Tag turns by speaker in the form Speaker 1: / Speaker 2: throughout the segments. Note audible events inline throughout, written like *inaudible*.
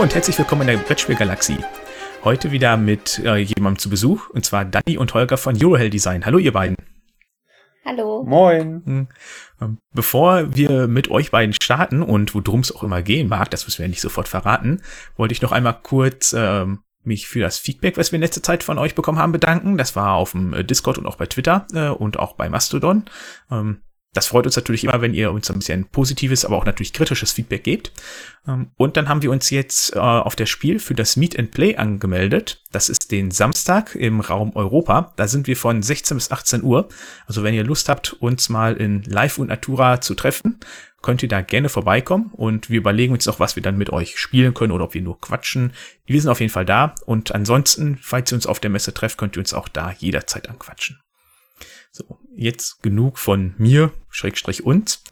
Speaker 1: Hallo und herzlich willkommen in der Brettspielgalaxie. Heute wieder mit äh, jemandem zu Besuch, und zwar Danny und Holger von Eurohell Design. Hallo ihr beiden.
Speaker 2: Hallo.
Speaker 3: Moin.
Speaker 1: Hm, ähm, Bevor wir mit euch beiden starten und worum es auch immer gehen mag, das müssen wir ja nicht sofort verraten, wollte ich noch einmal kurz ähm, mich für das Feedback, was wir in letzter Zeit von euch bekommen haben, bedanken. Das war auf dem äh, Discord und auch bei Twitter äh, und auch bei Mastodon. Ähm, das freut uns natürlich immer, wenn ihr uns ein bisschen positives, aber auch natürlich kritisches Feedback gebt. Ähm, und dann haben wir uns jetzt äh, auf das Spiel für das Meet and Play angemeldet. Das ist den Samstag im Raum Europa. Da sind wir von 16 bis 18 Uhr. Also wenn ihr Lust habt, uns mal in Live und Natura zu treffen, könnt ihr da gerne vorbeikommen und wir überlegen uns auch, was wir dann mit euch spielen können oder ob wir nur quatschen. Wir sind auf jeden Fall da und ansonsten, falls ihr uns auf der Messe trefft, könnt ihr uns auch da jederzeit anquatschen. So, jetzt genug von mir, Schrägstrich uns.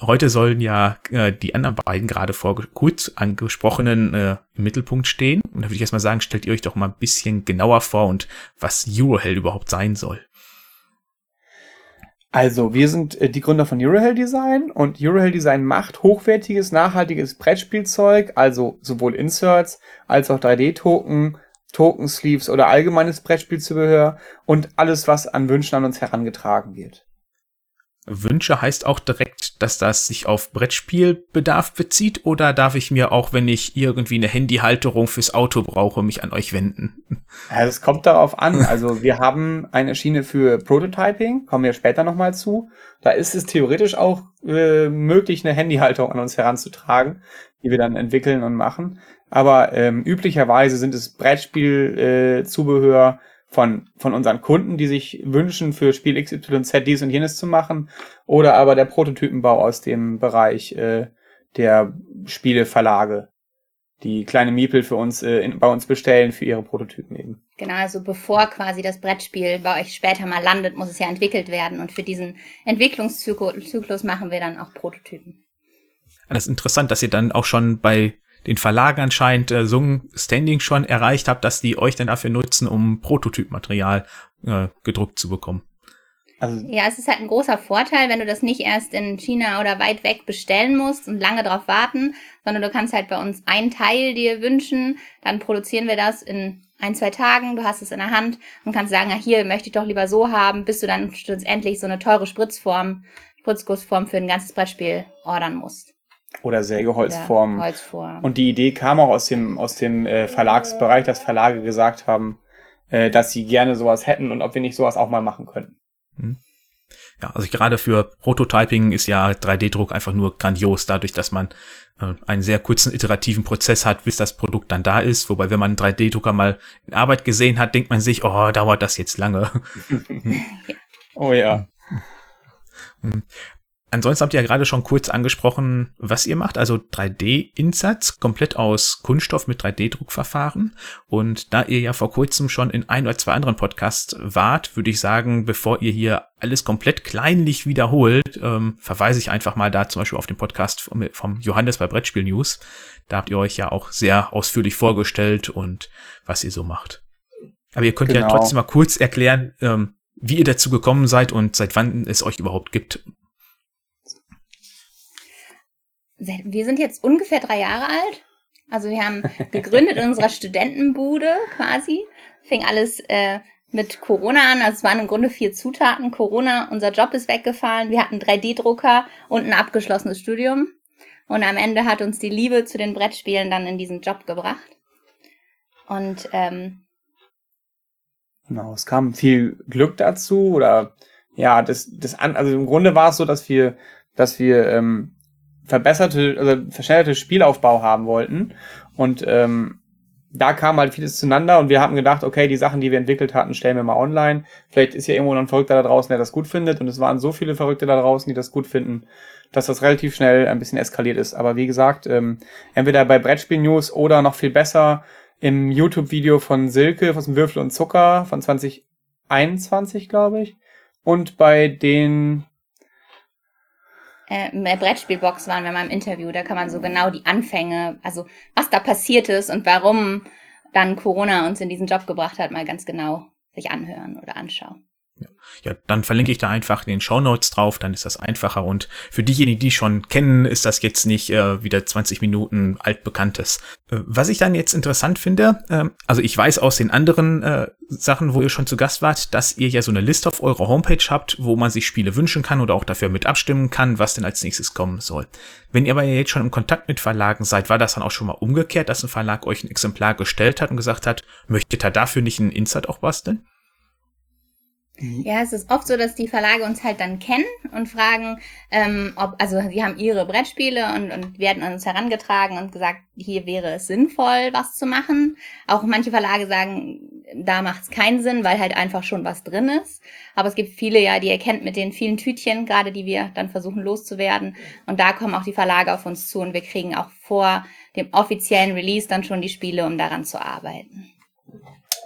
Speaker 1: Heute sollen ja äh, die anderen beiden gerade vor kurz angesprochenen äh, im Mittelpunkt stehen. Und da würde ich erstmal sagen, stellt ihr euch doch mal ein bisschen genauer vor und was Eurohell überhaupt sein soll.
Speaker 3: Also, wir sind äh, die Gründer von Eurohell Design und Eurohell Design macht hochwertiges, nachhaltiges Brettspielzeug, also sowohl Inserts als auch 3D-Token, Token Sleeves oder allgemeines Brettspielzubehör und alles, was an Wünschen an uns herangetragen wird.
Speaker 1: Wünsche heißt auch direkt, dass das sich auf Brettspielbedarf bezieht oder darf ich mir auch, wenn ich irgendwie eine Handyhalterung fürs Auto brauche, mich an euch wenden? *laughs*
Speaker 3: Ja, das kommt darauf an. Also wir haben eine Schiene für Prototyping, kommen wir später nochmal zu. Da ist es theoretisch auch äh, möglich, eine Handyhalterung an uns heranzutragen, die wir dann entwickeln und machen. Aber ähm, üblicherweise sind es Brettspielzubehör, äh, von, von unseren Kunden, die sich wünschen, für Spiel XYZ dies und jenes zu machen, oder aber der Prototypenbau aus dem Bereich äh, der Spieleverlage, die kleine Miepel für uns äh, in, bei uns bestellen für ihre Prototypen eben.
Speaker 2: Genau, also bevor quasi das Brettspiel bei euch später mal landet, muss es ja entwickelt werden und für diesen Entwicklungszyklus machen wir dann auch Prototypen.
Speaker 1: Das ist interessant, dass ihr dann auch schon bei den Verlagen anscheinend äh, so ein Standing schon erreicht habt, dass die euch dann dafür nutzen, um Prototypmaterial äh, gedruckt zu bekommen.
Speaker 2: Also ja, es ist halt ein großer Vorteil, wenn du das nicht erst in China oder weit weg bestellen musst und lange darauf warten, sondern du kannst halt bei uns einen Teil dir wünschen, dann produzieren wir das in ein, zwei Tagen, du hast es in der Hand und kannst sagen, ja, hier möchte ich doch lieber so haben, bis du dann schlussendlich so eine teure Spritzform, Spritzgussform für ein ganzes Brettspiel ordern musst.
Speaker 3: Oder Sägeholzformen. Ja, und die Idee kam auch aus dem, aus dem äh, Verlagsbereich, dass Verlage gesagt haben, äh, dass sie gerne sowas hätten und ob wir nicht sowas auch mal machen könnten. Hm.
Speaker 1: Ja, also gerade für Prototyping ist ja 3D-Druck einfach nur grandios, dadurch, dass man äh, einen sehr kurzen iterativen Prozess hat, bis das Produkt dann da ist. Wobei, wenn man einen 3D-Drucker mal in Arbeit gesehen hat, denkt man sich, oh, dauert das jetzt lange. *laughs*
Speaker 3: oh ja.
Speaker 1: Ansonsten habt ihr ja gerade schon kurz angesprochen, was ihr macht, also 3D-Insatz, komplett aus Kunststoff mit 3D-Druckverfahren. Und da ihr ja vor kurzem schon in ein oder zwei anderen Podcasts wart, würde ich sagen, bevor ihr hier alles komplett kleinlich wiederholt, ähm, verweise ich einfach mal da zum Beispiel auf den Podcast vom, vom Johannes bei Brettspiel News. Da habt ihr euch ja auch sehr ausführlich vorgestellt und was ihr so macht. Aber ihr könnt genau. ja trotzdem mal kurz erklären, ähm, wie ihr dazu gekommen seid und seit wann es euch überhaupt gibt.
Speaker 2: Wir sind jetzt ungefähr drei Jahre alt. Also wir haben *laughs* gegründet in unserer Studentenbude quasi. Fing alles äh, mit Corona an. Also es waren im Grunde vier Zutaten. Corona, unser Job ist weggefallen. Wir hatten 3D-Drucker und ein abgeschlossenes Studium. Und am Ende hat uns die Liebe zu den Brettspielen dann in diesen Job gebracht. Und ähm,
Speaker 3: genau, es kam viel Glück dazu oder ja, das, das an, also im Grunde war es so, dass wir, dass wir ähm, verbesserte, also verschnellerte Spielaufbau haben wollten. Und ähm, da kam halt vieles zueinander und wir haben gedacht, okay, die Sachen, die wir entwickelt hatten, stellen wir mal online. Vielleicht ist ja irgendwo noch ein Verrückter da draußen, der das gut findet. Und es waren so viele Verrückte da draußen, die das gut finden, dass das relativ schnell ein bisschen eskaliert ist. Aber wie gesagt, ähm, entweder bei Brettspiel News oder noch viel besser im YouTube-Video von Silke, von Würfel und Zucker von 2021, glaube ich. Und bei den
Speaker 2: äh, Brettspielbox waren wir mal im Interview, da kann man so genau die Anfänge, also was da passiert ist und warum dann Corona uns in diesen Job gebracht hat, mal ganz genau sich anhören oder anschauen.
Speaker 1: Ja, dann verlinke ich da einfach in den Show Notes drauf, dann ist das einfacher. Und für diejenigen, die schon kennen, ist das jetzt nicht äh, wieder 20 Minuten altbekanntes. Äh, was ich dann jetzt interessant finde, äh, also ich weiß aus den anderen äh, Sachen, wo ihr schon zu Gast wart, dass ihr ja so eine Liste auf eurer Homepage habt, wo man sich Spiele wünschen kann oder auch dafür mit abstimmen kann, was denn als nächstes kommen soll. Wenn ihr aber jetzt schon im Kontakt mit Verlagen seid, war das dann auch schon mal umgekehrt, dass ein Verlag euch ein Exemplar gestellt hat und gesagt hat, möchtet ihr dafür nicht ein Insert auch basteln?
Speaker 2: Ja, es ist oft so, dass die Verlage uns halt dann kennen und fragen, ähm, ob, also sie haben ihre Brettspiele und, und werden an uns herangetragen und gesagt, hier wäre es sinnvoll, was zu machen. Auch manche Verlage sagen, da macht es keinen Sinn, weil halt einfach schon was drin ist. Aber es gibt viele ja, die ihr kennt mit den vielen Tütchen, gerade die wir dann versuchen loszuwerden. Und da kommen auch die Verlage auf uns zu und wir kriegen auch vor dem offiziellen Release dann schon die Spiele, um daran zu arbeiten.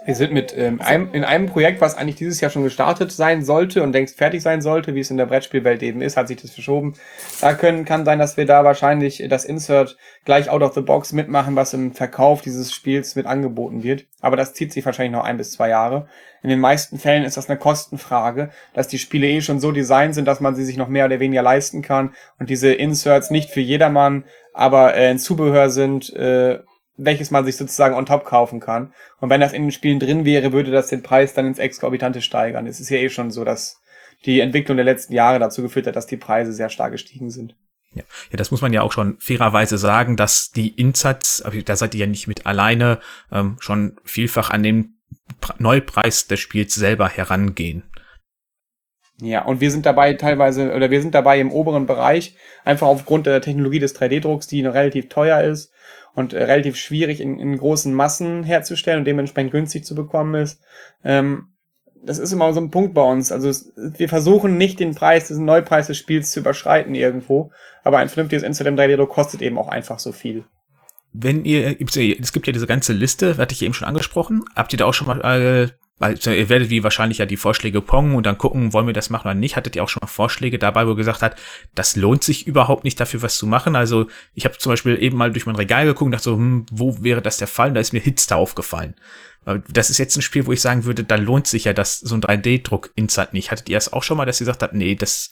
Speaker 3: Wir sind mit ähm, einem, in einem Projekt, was eigentlich dieses Jahr schon gestartet sein sollte und längst fertig sein sollte, wie es in der Brettspielwelt eben ist, hat sich das verschoben. Da können, kann sein, dass wir da wahrscheinlich das Insert gleich out of the box mitmachen, was im Verkauf dieses Spiels mit angeboten wird. Aber das zieht sich wahrscheinlich noch ein bis zwei Jahre. In den meisten Fällen ist das eine Kostenfrage, dass die Spiele eh schon so designt sind, dass man sie sich noch mehr oder weniger leisten kann und diese Inserts nicht für jedermann, aber äh, ein Zubehör sind, äh, welches man sich sozusagen on top kaufen kann. Und wenn das in den Spielen drin wäre, würde das den Preis dann ins Exorbitante steigern. Es ist ja eh schon so, dass die Entwicklung der letzten Jahre dazu geführt hat, dass die Preise sehr stark gestiegen sind.
Speaker 1: Ja. ja, das muss man ja auch schon fairerweise sagen, dass die Insatz, da seid ihr ja nicht mit alleine, ähm, schon vielfach an den Neupreis des Spiels selber herangehen.
Speaker 3: Ja, und wir sind dabei teilweise, oder wir sind dabei im oberen Bereich, einfach aufgrund der Technologie des 3D-Drucks, die relativ teuer ist und äh, relativ schwierig in, in großen Massen herzustellen und dementsprechend günstig zu bekommen ist. Ähm, das ist immer so ein Punkt bei uns. Also es, wir versuchen nicht den Preis, diesen Neupreis des Spiels zu überschreiten irgendwo, aber ein vernünftiges Instagram 3D-Druck kostet eben auch einfach so viel.
Speaker 1: Wenn ihr, es gibt ja diese ganze Liste, hatte ich eben schon angesprochen. Habt ihr da auch schon mal äh, also ihr werdet wie wahrscheinlich ja die Vorschläge pongen und dann gucken, wollen wir das machen oder nicht. Hattet ihr auch schon mal Vorschläge dabei, wo ihr gesagt hat, das lohnt sich überhaupt nicht dafür was zu machen. Also ich habe zum Beispiel eben mal durch mein Regal geguckt und dachte so, hm, wo wäre das der Fall? Und da ist mir Hitster aufgefallen. Das ist jetzt ein Spiel, wo ich sagen würde, da lohnt sich ja das so ein 3D-Druck Insert nicht. Hattet ihr es auch schon mal, dass ihr gesagt habt, nee, das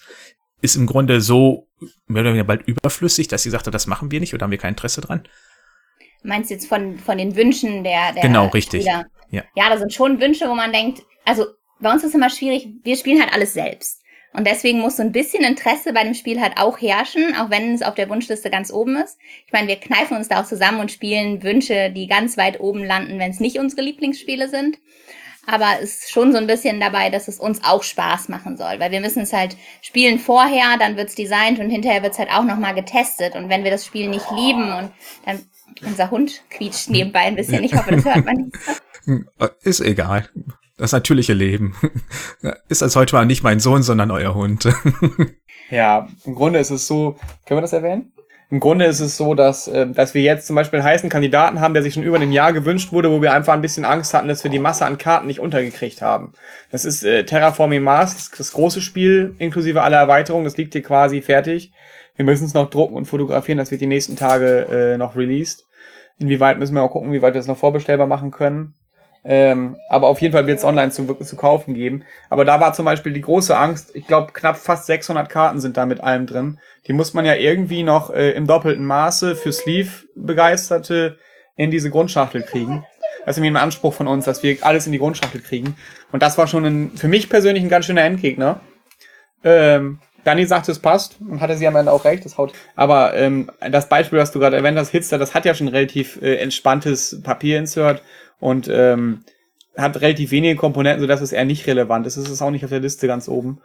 Speaker 1: ist im Grunde so mehr oder weniger bald überflüssig, dass ihr sagt, das machen wir nicht oder haben wir kein Interesse dran?
Speaker 2: Meinst du jetzt von, von den Wünschen der, der
Speaker 1: Genau, richtig.
Speaker 2: Spieler? Ja. ja, da sind schon Wünsche, wo man denkt, also bei uns ist immer schwierig, wir spielen halt alles selbst. Und deswegen muss so ein bisschen Interesse bei dem Spiel halt auch herrschen, auch wenn es auf der Wunschliste ganz oben ist. Ich meine, wir kneifen uns da auch zusammen und spielen Wünsche, die ganz weit oben landen, wenn es nicht unsere Lieblingsspiele sind. Aber es ist schon so ein bisschen dabei, dass es uns auch Spaß machen soll. Weil wir müssen es halt spielen vorher, dann wird's designt und hinterher wird's halt auch nochmal getestet. Und wenn wir das Spiel nicht lieben und dann unser Hund quietscht nebenbei ein bisschen, ich hoffe, das hört man nicht. *laughs*
Speaker 1: Ist egal. Das natürliche Leben. *laughs* Ist als heute mal nicht mein Sohn, sondern euer Hund. *laughs*
Speaker 3: ja, im Grunde ist es so, können wir das erwähnen? Im Grunde ist es so, dass, äh, dass wir jetzt zum Beispiel einen heißen Kandidaten haben, der sich schon über ein Jahr gewünscht wurde, wo wir einfach ein bisschen Angst hatten, dass wir die Masse an Karten nicht untergekriegt haben. Das ist äh, Terraforming Mars, das, das große Spiel, inklusive aller Erweiterungen, das liegt hier quasi fertig. Wir müssen es noch drucken und fotografieren, das wird die nächsten Tage äh, noch released. Inwieweit müssen wir auch gucken, wie weit wir es noch vorbestellbar machen können. Ähm, aber auf jeden Fall wird es online zu, zu kaufen geben. Aber da war zum Beispiel die große Angst, ich glaube knapp fast 600 Karten sind da mit allem drin. Die muss man ja irgendwie noch äh, im doppelten Maße für Sleeve-Begeisterte in diese Grundschachtel kriegen. Das ist nämlich ein Anspruch von uns, dass wir alles in die Grundschachtel kriegen. Und das war schon ein, für mich persönlich ein ganz schöner Endgegner. Ähm, Dani sagt, es passt und hatte sie am Ende auch recht, das haut. Aber ähm, das Beispiel, was du gerade erwähnt hast, Hitster, das hat ja schon relativ äh, entspanntes Papierinsert und ähm, hat relativ wenige Komponenten, sodass es eher nicht relevant ist. Es ist auch nicht auf der Liste ganz oben.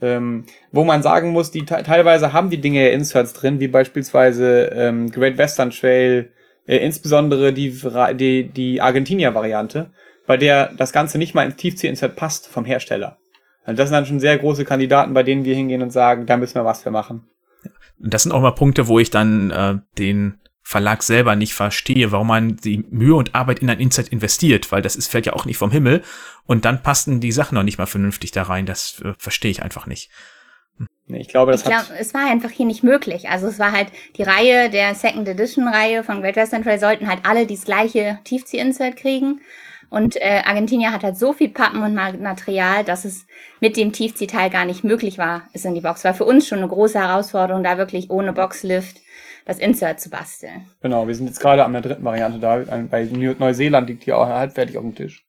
Speaker 3: Ähm, wo man sagen muss, die teilweise haben die Dinge ja Inserts drin, wie beispielsweise ähm, Great Western Trail, äh, insbesondere die, die, die Argentinier-Variante, bei der das Ganze nicht mal ins Tiefzieh-Insert passt vom Hersteller. Also das sind dann schon sehr große Kandidaten, bei denen wir hingehen und sagen, da müssen wir was für machen.
Speaker 1: Das sind auch mal Punkte, wo ich dann äh, den Verlag selber nicht verstehe, warum man die Mühe und Arbeit in ein Insight investiert, weil das ist, fällt ja auch nicht vom Himmel und dann passen die Sachen noch nicht mal vernünftig da rein. Das äh, verstehe ich einfach nicht.
Speaker 3: Hm. Nee, ich glaube, das
Speaker 2: ich glaub, es war einfach hier nicht möglich. Also es war halt die Reihe der Second Edition Reihe von Great Western Trail sollten halt alle dieses gleiche Tiefzieh-Insert kriegen. Und äh, Argentinier hat halt so viel Pappen und Material, dass es mit dem Tiefziehteil gar nicht möglich war, es in die Box. War für uns schon eine große Herausforderung, da wirklich ohne Boxlift das Insert zu basteln.
Speaker 3: Genau, wir sind jetzt gerade an der dritten Variante da. Bei Neuseeland liegt die auch halbfertig auf dem Tisch.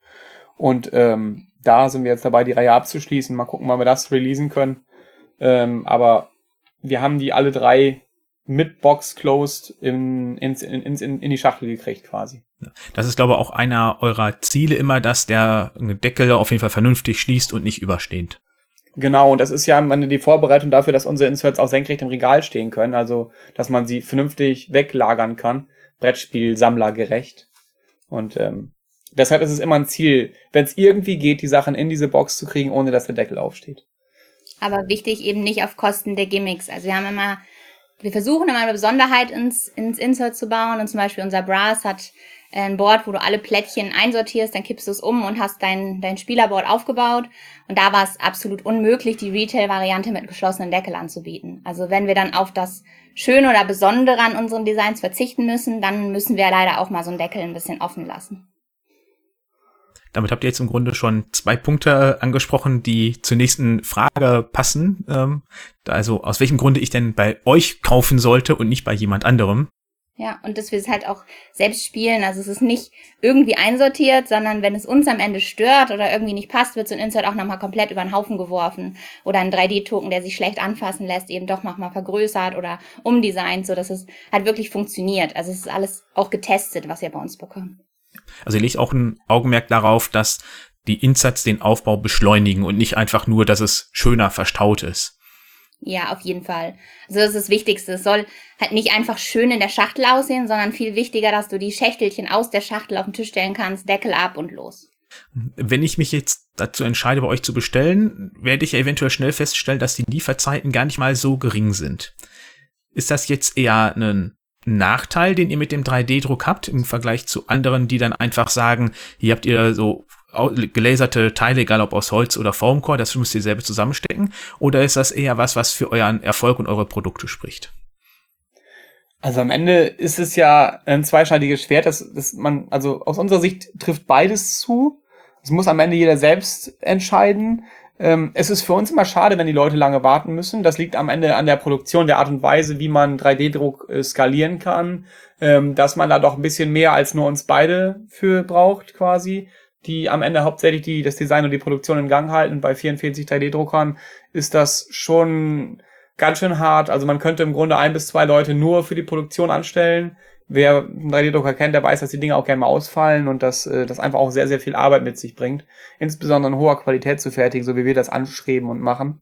Speaker 3: Und ähm, da sind wir jetzt dabei, die Reihe abzuschließen. Mal gucken, wann wir das releasen können. Ähm, aber wir haben die alle drei mit Box closed in, in, in, in, in die Schachtel gekriegt quasi.
Speaker 1: Das ist, glaube ich, auch einer eurer Ziele immer, dass der Deckel auf jeden Fall vernünftig schließt und nicht überstehend.
Speaker 3: Genau, und das ist ja die Vorbereitung dafür, dass unsere Inserts auch senkrecht im Regal stehen können, also dass man sie vernünftig weglagern kann, Brettspiel sammlergerecht. Und ähm, deshalb ist es immer ein Ziel, wenn es irgendwie geht, die Sachen in diese Box zu kriegen, ohne dass der Deckel aufsteht.
Speaker 2: Aber wichtig eben nicht auf Kosten der Gimmicks. Also wir haben immer wir versuchen immer eine Besonderheit ins, ins Insert zu bauen und zum Beispiel unser Brass hat ein Board, wo du alle Plättchen einsortierst, dann kippst du es um und hast dein, dein Spielerboard aufgebaut. Und da war es absolut unmöglich, die Retail-Variante mit geschlossenen Deckel anzubieten. Also wenn wir dann auf das Schöne oder Besondere an unseren Designs verzichten müssen, dann müssen wir leider auch mal so einen Deckel ein bisschen offen lassen.
Speaker 1: Damit habt ihr jetzt im Grunde schon zwei Punkte angesprochen, die zur nächsten Frage passen. Ähm, also aus welchem Grunde ich denn bei euch kaufen sollte und nicht bei jemand anderem.
Speaker 2: Ja, und dass wir es halt auch selbst spielen. Also es ist nicht irgendwie einsortiert, sondern wenn es uns am Ende stört oder irgendwie nicht passt, wird so ein Insert auch nochmal komplett über den Haufen geworfen. Oder ein 3D-Token, der sich schlecht anfassen lässt, eben doch nochmal vergrößert oder umdesignt, so dass es halt wirklich funktioniert. Also es ist alles auch getestet, was ihr bei uns bekommt.
Speaker 1: Also ihr legt auch ein Augenmerk darauf, dass die Inserts den Aufbau beschleunigen und nicht einfach nur, dass es schöner verstaut ist.
Speaker 2: Ja, auf jeden Fall. Also das ist das Wichtigste. Es soll halt nicht einfach schön in der Schachtel aussehen, sondern viel wichtiger, dass du die Schächtelchen aus der Schachtel auf den Tisch stellen kannst, Deckel ab und los.
Speaker 1: Wenn ich mich jetzt dazu entscheide, bei euch zu bestellen, werde ich eventuell schnell feststellen, dass die Lieferzeiten gar nicht mal so gering sind. Ist das jetzt eher ein Nachteil, den ihr mit dem 3D-Druck habt im Vergleich zu anderen, die dann einfach sagen, hier habt ihr so gelaserte Teile, egal ob aus Holz oder Formcore, das müsst ihr selber zusammenstecken? Oder ist das eher was, was für euren Erfolg und eure Produkte spricht?
Speaker 3: Also am Ende ist es ja ein zweischneidiges Schwert, dass, dass man, also aus unserer Sicht trifft beides zu. Es muss am Ende jeder selbst entscheiden. Ähm, es ist für uns immer schade, wenn die Leute lange warten müssen. Das liegt am Ende an der Produktion, der Art und Weise, wie man 3D-Druck äh, skalieren kann, ähm, dass man da doch ein bisschen mehr als nur uns beide für braucht, quasi, die am Ende hauptsächlich die, das Design und die Produktion in Gang halten. Bei 44 3D-Druckern ist das schon ganz schön hart. Also man könnte im Grunde ein bis zwei Leute nur für die Produktion anstellen wer einen 3D-Drucker kennt, der weiß, dass die Dinge auch gerne mal ausfallen und dass äh, das einfach auch sehr, sehr viel Arbeit mit sich bringt. Insbesondere in hoher Qualität zu fertigen, so wie wir das anstreben und machen.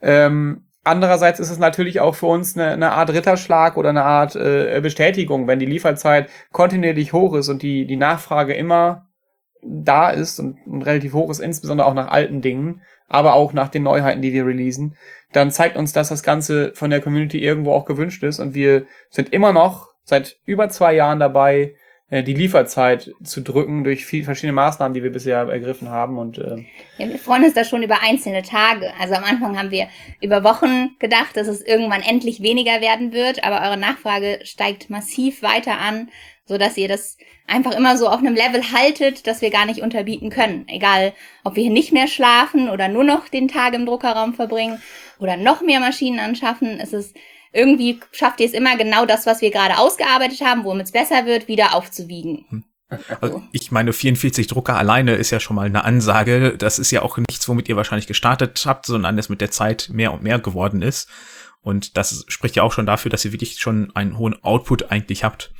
Speaker 3: Ähm, andererseits ist es natürlich auch für uns eine, eine Art Ritterschlag oder eine Art äh, Bestätigung, wenn die Lieferzeit kontinuierlich hoch ist und die, die Nachfrage immer da ist und, und relativ hoch ist, insbesondere auch nach alten Dingen, aber auch nach den Neuheiten, die wir releasen, dann zeigt uns, dass das Ganze von der Community irgendwo auch gewünscht ist und wir sind immer noch seit über zwei Jahren dabei, äh, die Lieferzeit zu drücken durch viel, verschiedene Maßnahmen, die wir bisher ergriffen haben. Und, äh
Speaker 2: ja, wir freuen uns da schon über einzelne Tage. Also am Anfang haben wir über Wochen gedacht, dass es irgendwann endlich weniger werden wird, aber eure Nachfrage steigt massiv weiter an, so dass ihr das einfach immer so auf einem Level haltet, dass wir gar nicht unterbieten können. Egal, ob wir hier nicht mehr schlafen oder nur noch den Tag im Druckerraum verbringen oder noch mehr Maschinen anschaffen, es ist irgendwie schafft ihr es immer genau das, was wir gerade ausgearbeitet haben, womit es besser wird, wieder aufzuwiegen. Hm.
Speaker 1: Also ich meine, 44 Drucker alleine ist ja schon mal eine Ansage. Das ist ja auch nichts, womit ihr wahrscheinlich gestartet habt, sondern das mit der Zeit mehr und mehr geworden ist. Und das spricht ja auch schon dafür, dass ihr wirklich schon einen hohen Output eigentlich habt.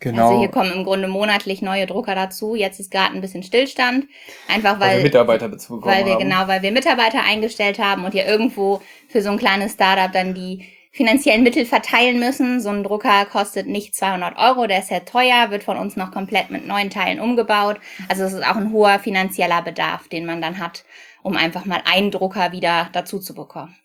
Speaker 2: Genau. Also hier kommen im Grunde monatlich neue Drucker dazu. Jetzt ist gerade ein bisschen Stillstand. Einfach weil, weil wir
Speaker 3: Mitarbeiter bezogen
Speaker 2: weil wir, haben. Genau, weil wir Mitarbeiter eingestellt haben und ja irgendwo für so ein kleines Startup dann die finanziellen Mittel verteilen müssen. So ein Drucker kostet nicht 200 Euro, der ist sehr teuer, wird von uns noch komplett mit neuen Teilen umgebaut. Also es ist auch ein hoher finanzieller Bedarf, den man dann hat, um einfach mal einen Drucker wieder dazu zu bekommen.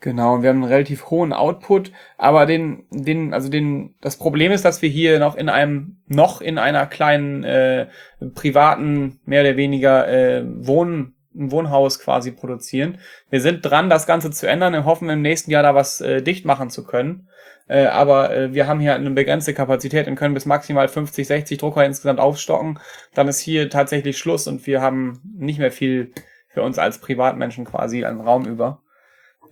Speaker 3: Genau, wir haben einen relativ hohen Output, aber den, den, also den, das Problem ist, dass wir hier noch in einem, noch in einer kleinen äh, privaten, mehr oder weniger äh, Wohn, Wohnhaus quasi produzieren. Wir sind dran, das Ganze zu ändern und hoffen im nächsten Jahr da was äh, dicht machen zu können. Äh, aber äh, wir haben hier eine begrenzte Kapazität und können bis maximal 50, 60 Drucker insgesamt aufstocken. Dann ist hier tatsächlich Schluss und wir haben nicht mehr viel für uns als Privatmenschen quasi an Raum über.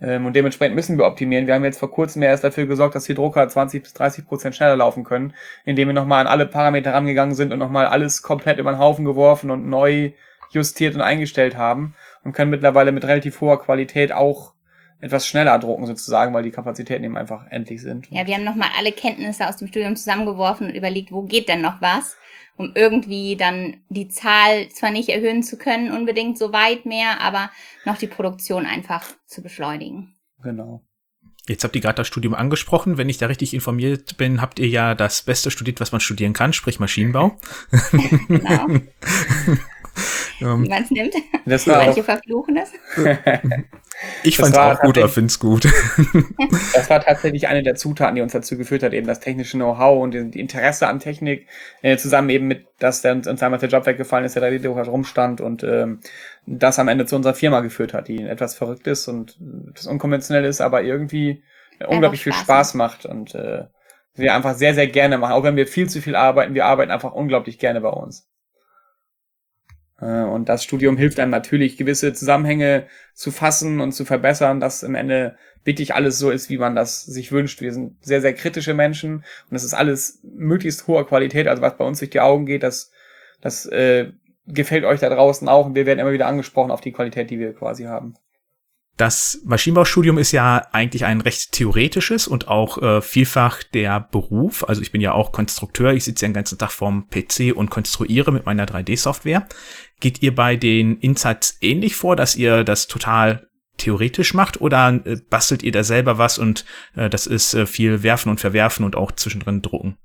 Speaker 3: Ähm, und dementsprechend müssen wir optimieren. Wir haben jetzt vor kurzem erst dafür gesorgt, dass die Drucker 20 bis 30 Prozent schneller laufen können, indem wir nochmal an alle Parameter rangegangen sind und nochmal alles komplett über den Haufen geworfen und neu justiert und eingestellt haben und können mittlerweile mit relativ hoher Qualität auch etwas schneller drucken sozusagen, weil die Kapazitäten eben einfach endlich sind.
Speaker 2: Ja, wir haben nochmal alle Kenntnisse aus dem Studium zusammengeworfen und überlegt, wo geht denn noch was, um irgendwie dann die Zahl zwar nicht erhöhen zu können, unbedingt so weit mehr, aber noch die Produktion einfach zu beschleunigen.
Speaker 3: Genau.
Speaker 1: Jetzt habt ihr gerade das Studium angesprochen. Wenn ich da richtig informiert bin, habt ihr ja das Beste studiert, was man studieren kann, sprich Maschinenbau. genau. *laughs*
Speaker 2: Ähm, Wie man es nimmt.
Speaker 3: Das war
Speaker 2: Manche verfluchen es. *laughs*
Speaker 1: ich fand es auch gut, aber finde es gut. *laughs* *laughs*
Speaker 3: das war tatsächlich eine der Zutaten, die uns dazu geführt hat, eben das technische Know-how und die Interesse an Technik, äh, zusammen eben mit, dass der, uns damals der Job weggefallen ist, der da die halt rumstand und ähm, das am Ende zu unserer Firma geführt hat, die etwas verrückt ist und das unkonventionell ist, aber irgendwie unglaublich viel Spaß macht und äh, wir einfach sehr, sehr gerne machen. Auch wenn wir viel zu viel arbeiten, wir arbeiten einfach unglaublich gerne bei uns. Äh, und das Studium hilft einem natürlich, gewisse Zusammenhänge zu fassen und zu verbessern, dass im Ende wirklich alles so ist, wie man das sich wünscht. Wir sind sehr, sehr kritische Menschen und es ist alles möglichst hoher Qualität. Also was bei uns durch die Augen geht, das, das äh, gefällt euch da draußen auch und wir werden immer wieder angesprochen auf die Qualität, die wir quasi haben.
Speaker 1: Das Maschinenbaustudium ist ja eigentlich ein recht theoretisches und auch äh, vielfach der Beruf. Also ich bin ja auch Konstrukteur, ich sitze ja den ganzen Tag vorm PC und konstruiere mit meiner 3D-Software. Geht ihr bei den Insights ähnlich vor, dass ihr das total theoretisch macht oder äh, bastelt ihr da selber was und äh, das ist äh, viel werfen und verwerfen und auch zwischendrin drucken?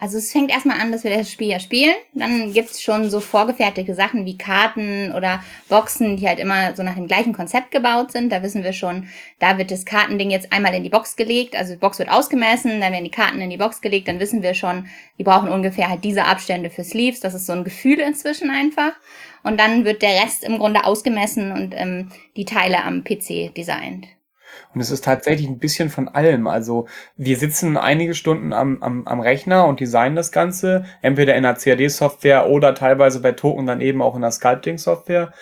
Speaker 2: Also es fängt erstmal an, dass wir das Spiel ja spielen. Dann gibt's schon so vorgefertigte Sachen wie Karten oder Boxen, die halt immer so nach dem gleichen Konzept gebaut sind. Da wissen wir schon, da wird das Kartending jetzt einmal in die Box gelegt. Also die Box wird ausgemessen, dann werden die Karten in die Box gelegt. Dann wissen wir schon, die brauchen ungefähr halt diese Abstände für Sleeves. Das ist so ein Gefühl inzwischen einfach. Und dann wird der Rest im Grunde ausgemessen und ähm, die Teile am PC designt.
Speaker 3: Und es ist tatsächlich ein bisschen von allem. Also wir sitzen einige Stunden am, am, am Rechner und designen das Ganze, entweder in der CAD-Software oder teilweise bei Token dann eben auch in der Sculpting-Software.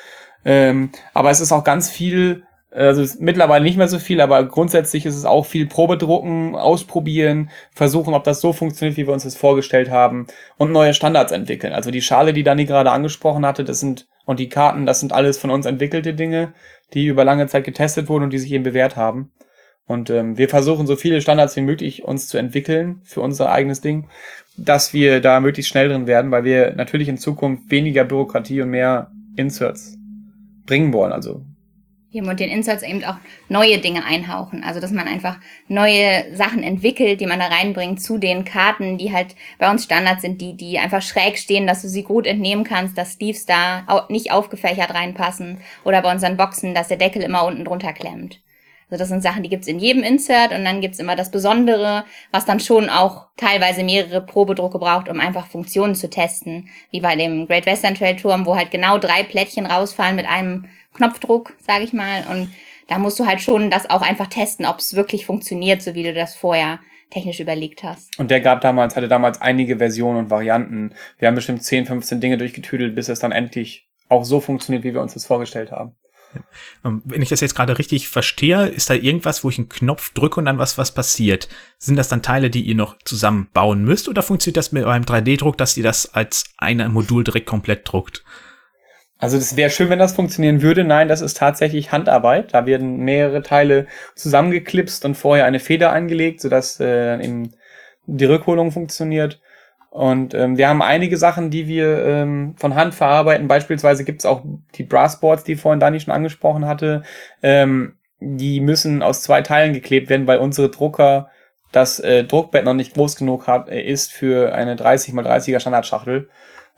Speaker 3: Ähm, aber es ist auch ganz viel, also mittlerweile nicht mehr so viel, aber grundsätzlich ist es auch viel Probedrucken, ausprobieren, versuchen, ob das so funktioniert, wie wir uns das vorgestellt haben und neue Standards entwickeln. Also die Schale, die Dani gerade angesprochen hatte, das sind und die Karten, das sind alles von uns entwickelte Dinge die über lange Zeit getestet wurden und die sich eben bewährt haben. Und ähm, wir versuchen so viele Standards wie möglich uns zu entwickeln für unser eigenes Ding, dass wir da möglichst schnell drin werden, weil wir natürlich in Zukunft weniger Bürokratie und mehr Inserts bringen wollen. Also
Speaker 2: Eben und den Inserts eben auch neue Dinge einhauchen. Also dass man einfach neue Sachen entwickelt, die man da reinbringt zu den Karten, die halt bei uns Standard sind, die, die einfach schräg stehen, dass du sie gut entnehmen kannst, dass Sleeves da nicht aufgefächert reinpassen. Oder bei unseren Boxen, dass der Deckel immer unten drunter klemmt. Also das sind Sachen, die gibt's in jedem Insert und dann gibt's immer das Besondere, was dann schon auch teilweise mehrere Probedrucke braucht, um einfach Funktionen zu testen. Wie bei dem Great Western Trail Turm, wo halt genau drei Plättchen rausfallen mit einem Knopfdruck, sage ich mal. Und da musst du halt schon das auch einfach testen, ob es wirklich funktioniert, so wie du das vorher technisch überlegt hast.
Speaker 3: Und der gab damals, hatte damals einige Versionen und Varianten. Wir haben bestimmt 10, 15 Dinge durchgetüdelt, bis es dann endlich auch so funktioniert, wie wir uns das vorgestellt haben.
Speaker 1: Ähm, wenn ich das jetzt gerade richtig verstehe, ist da irgendwas, wo ich einen Knopf drücke und dann was, was passiert? Sind das dann Teile, die ihr noch zusammenbauen müsst oder funktioniert das mit eurem 3D-Druck, dass ihr das als ein Modul direkt komplett druckt?
Speaker 3: Also das wäre schön, wenn das funktionieren würde. Nein, das ist tatsächlich Handarbeit. Da werden mehrere Teile zusammengeklipst und vorher eine Feder eingelegt, sodass äh, eben die Rückholung funktioniert. Und ähm, wir haben einige Sachen, die wir ähm, von Hand verarbeiten. Beispielsweise gibt es auch die Brassboards, die vorhin Dani schon angesprochen hatte. Ähm, die müssen aus zwei Teilen geklebt werden, weil unsere Drucker das äh, Druckbett noch nicht groß genug hat, äh, ist für eine 30 x 30er Standardschachtel.